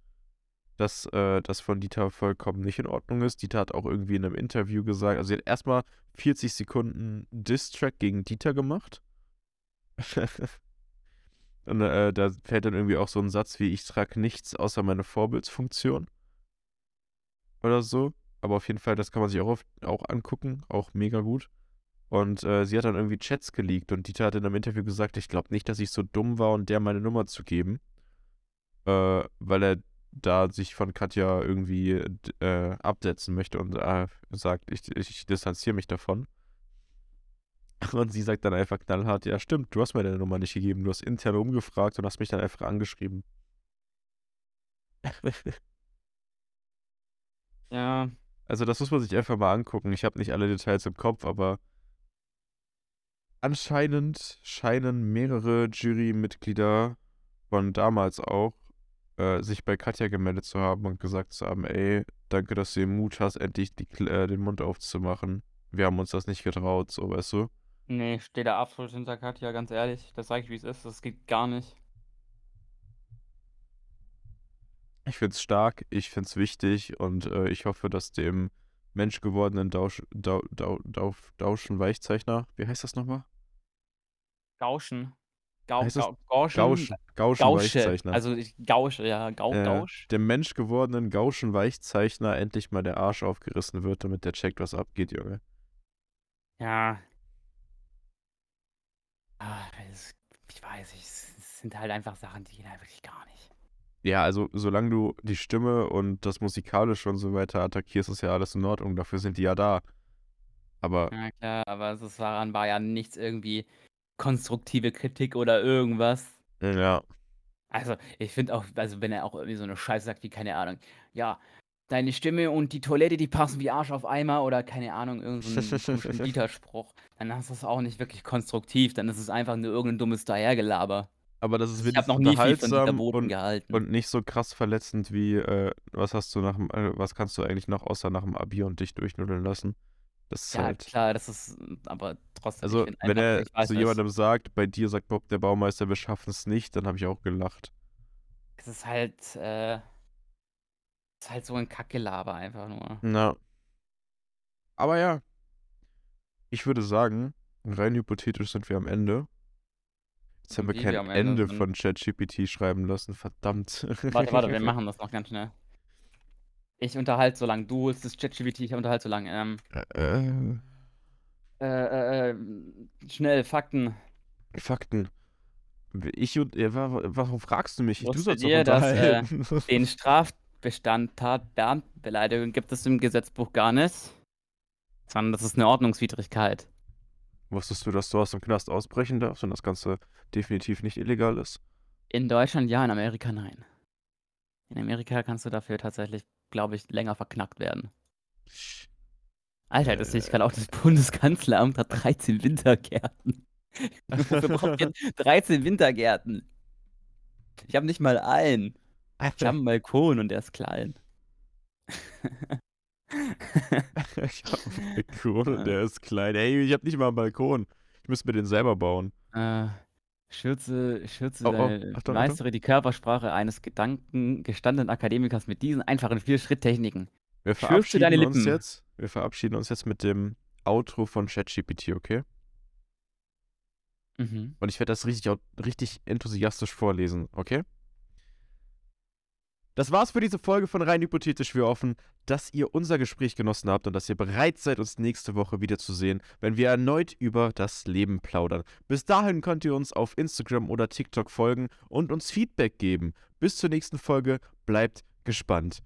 dass äh, das von Dieter vollkommen nicht in Ordnung ist. Dieter hat auch irgendwie in einem Interview gesagt, also sie hat erstmal 40 Sekunden Diss-Track gegen Dieter gemacht. [LAUGHS] Und äh, da fällt dann irgendwie auch so ein Satz wie, ich trage nichts außer meine Vorbildsfunktion. Oder so. aber auf jeden Fall, das kann man sich auch, auf, auch angucken, auch mega gut. Und äh, sie hat dann irgendwie Chats geleakt und Dieter hat in einem Interview gesagt, ich glaube nicht, dass ich so dumm war und der meine Nummer zu geben, äh, weil er da sich von Katja irgendwie äh, absetzen möchte und äh, sagt, ich, ich distanziere mich davon. [LAUGHS] Und sie sagt dann einfach knallhart, ja stimmt, du hast mir deine Nummer nicht gegeben, du hast intern umgefragt und hast mich dann einfach angeschrieben. [LAUGHS] Ja. Also das muss man sich einfach mal angucken. Ich habe nicht alle Details im Kopf, aber anscheinend scheinen mehrere Jurymitglieder von damals auch äh, sich bei Katja gemeldet zu haben und gesagt zu haben, ey, danke, dass du den Mut hast, endlich die, äh, den Mund aufzumachen. Wir haben uns das nicht getraut, so weißt du. Nee, stehe da absolut hinter Katja, ganz ehrlich. Das sage ich, wie es ist. Das geht gar nicht. Ich finde es stark, ich finde es wichtig und äh, ich hoffe, dass dem menschgewordenen Dausch, Dau, Dau, Dau, Dauschen Weichzeichner, wie heißt das nochmal? Gauschen. Gau, Heißt das Gau, Gauschen. Gauschen, Gauschen Gausche. Weichzeichner. Also ich Gausche, ja. Gau, äh, Gausch. dem menschgewordenen Gauschen Weichzeichner endlich mal der Arsch aufgerissen wird, damit der checkt, was abgeht, Junge. Ja. Es, ich weiß nicht, es sind halt einfach Sachen, die gehen halt wirklich gar nicht. Ja, also solange du die Stimme und das Musikalische und so weiter attackierst, ist ja alles in Ordnung. Dafür sind die ja da. Aber Ja klar, aber es daran war ja nichts irgendwie konstruktive Kritik oder irgendwas. ja, Also, ich finde auch, also wenn er auch irgendwie so eine Scheiße sagt wie, keine Ahnung, ja, deine Stimme und die Toilette, die passen wie Arsch auf Eimer oder keine Ahnung, irgend so 'n komischen [LAUGHS] Widerspruch, dann ist das auch nicht wirklich konstruktiv, dann ist es einfach nur irgendein dummes Dahergelaber. Aber das ist Ich habe wenigstens noch nie viel von Dieter unterhaltsam und, gehalten. und nicht so krass verletzend wie, äh, was hast du nach dem, äh, was kannst du eigentlich noch außer nach dem Abi und dich durchnudeln lassen? Das ist Ja, halt. klar, das ist aber trotzdem, Also, wenn er zu nicht, jemandem sagt, bei dir sagt Bob der Baumeister, wir schaffen es nicht, dann habe ich auch gelacht. es ist halt, äh ist halt so ein Kackgelaber einfach nur. Na. Aber ja. Ich würde sagen, rein hypothetisch sind wir am Ende. Jetzt haben wir kein Ende Ende von ChatGPT schreiben lassen, verdammt. Warte, warte, wir [LAUGHS] machen das noch ganz schnell. Ich unterhalte so lang, du holst das ChatGPT, ich unterhalte so lang. Ähm, Äh, äh, äh, äh, schnell, Fakten. Fakten. Ich und. Ja, wa- wa- warum fragst du mich? Du Wusstet sollst ihr, dass, äh. Den [LAUGHS] Strafbestand Tatbeleidigung gibt es im Gesetzbuch gar nicht. Sondern das ist eine Ordnungswidrigkeit. Wusstest du, dass du aus dem Knast ausbrechen darfst und das Ganze definitiv nicht illegal ist? In Deutschland ja, in Amerika nein. In Amerika kannst du dafür tatsächlich, glaube ich, länger verknackt werden. Alter, das sehe ich gerade auch, das Bundeskanzleramt hat 13 Wintergärten. [LAUGHS] Wofür braucht ihr 13 Wintergärten? Ich habe nicht mal einen. Ich habe einen Balkon und der ist klein. [LAUGHS] [LAUGHS] ich hab einen [LAUGHS] Balkon und der ist klein. Ey, ich hab nicht mal einen Balkon. Ich müsste mir den selber bauen. Äh, schürze, schürze Oh, oh, deine, Achtung, meistere die Körpersprache eines Gedanken gestandenen Akademikers mit diesen einfachen Vier-Schritt-Techniken. Wir Schürze deine verabschieden uns Lippen. jetzt. Wir verabschieden uns jetzt mit dem Outro von ChatGPT, okay? Mhm. Und ich werde das richtig, richtig enthusiastisch vorlesen, okay? Das war's für diese Folge von Rein Hypothetisch. Wir hoffen, dass ihr unser Gespräch genossen habt und dass ihr bereit seid, uns nächste Woche wiederzusehen, wenn wir erneut über das Leben plaudern. Bis dahin könnt ihr uns auf Instagram oder TikTok folgen und uns Feedback geben. Bis zur nächsten Folge. Bleibt gespannt.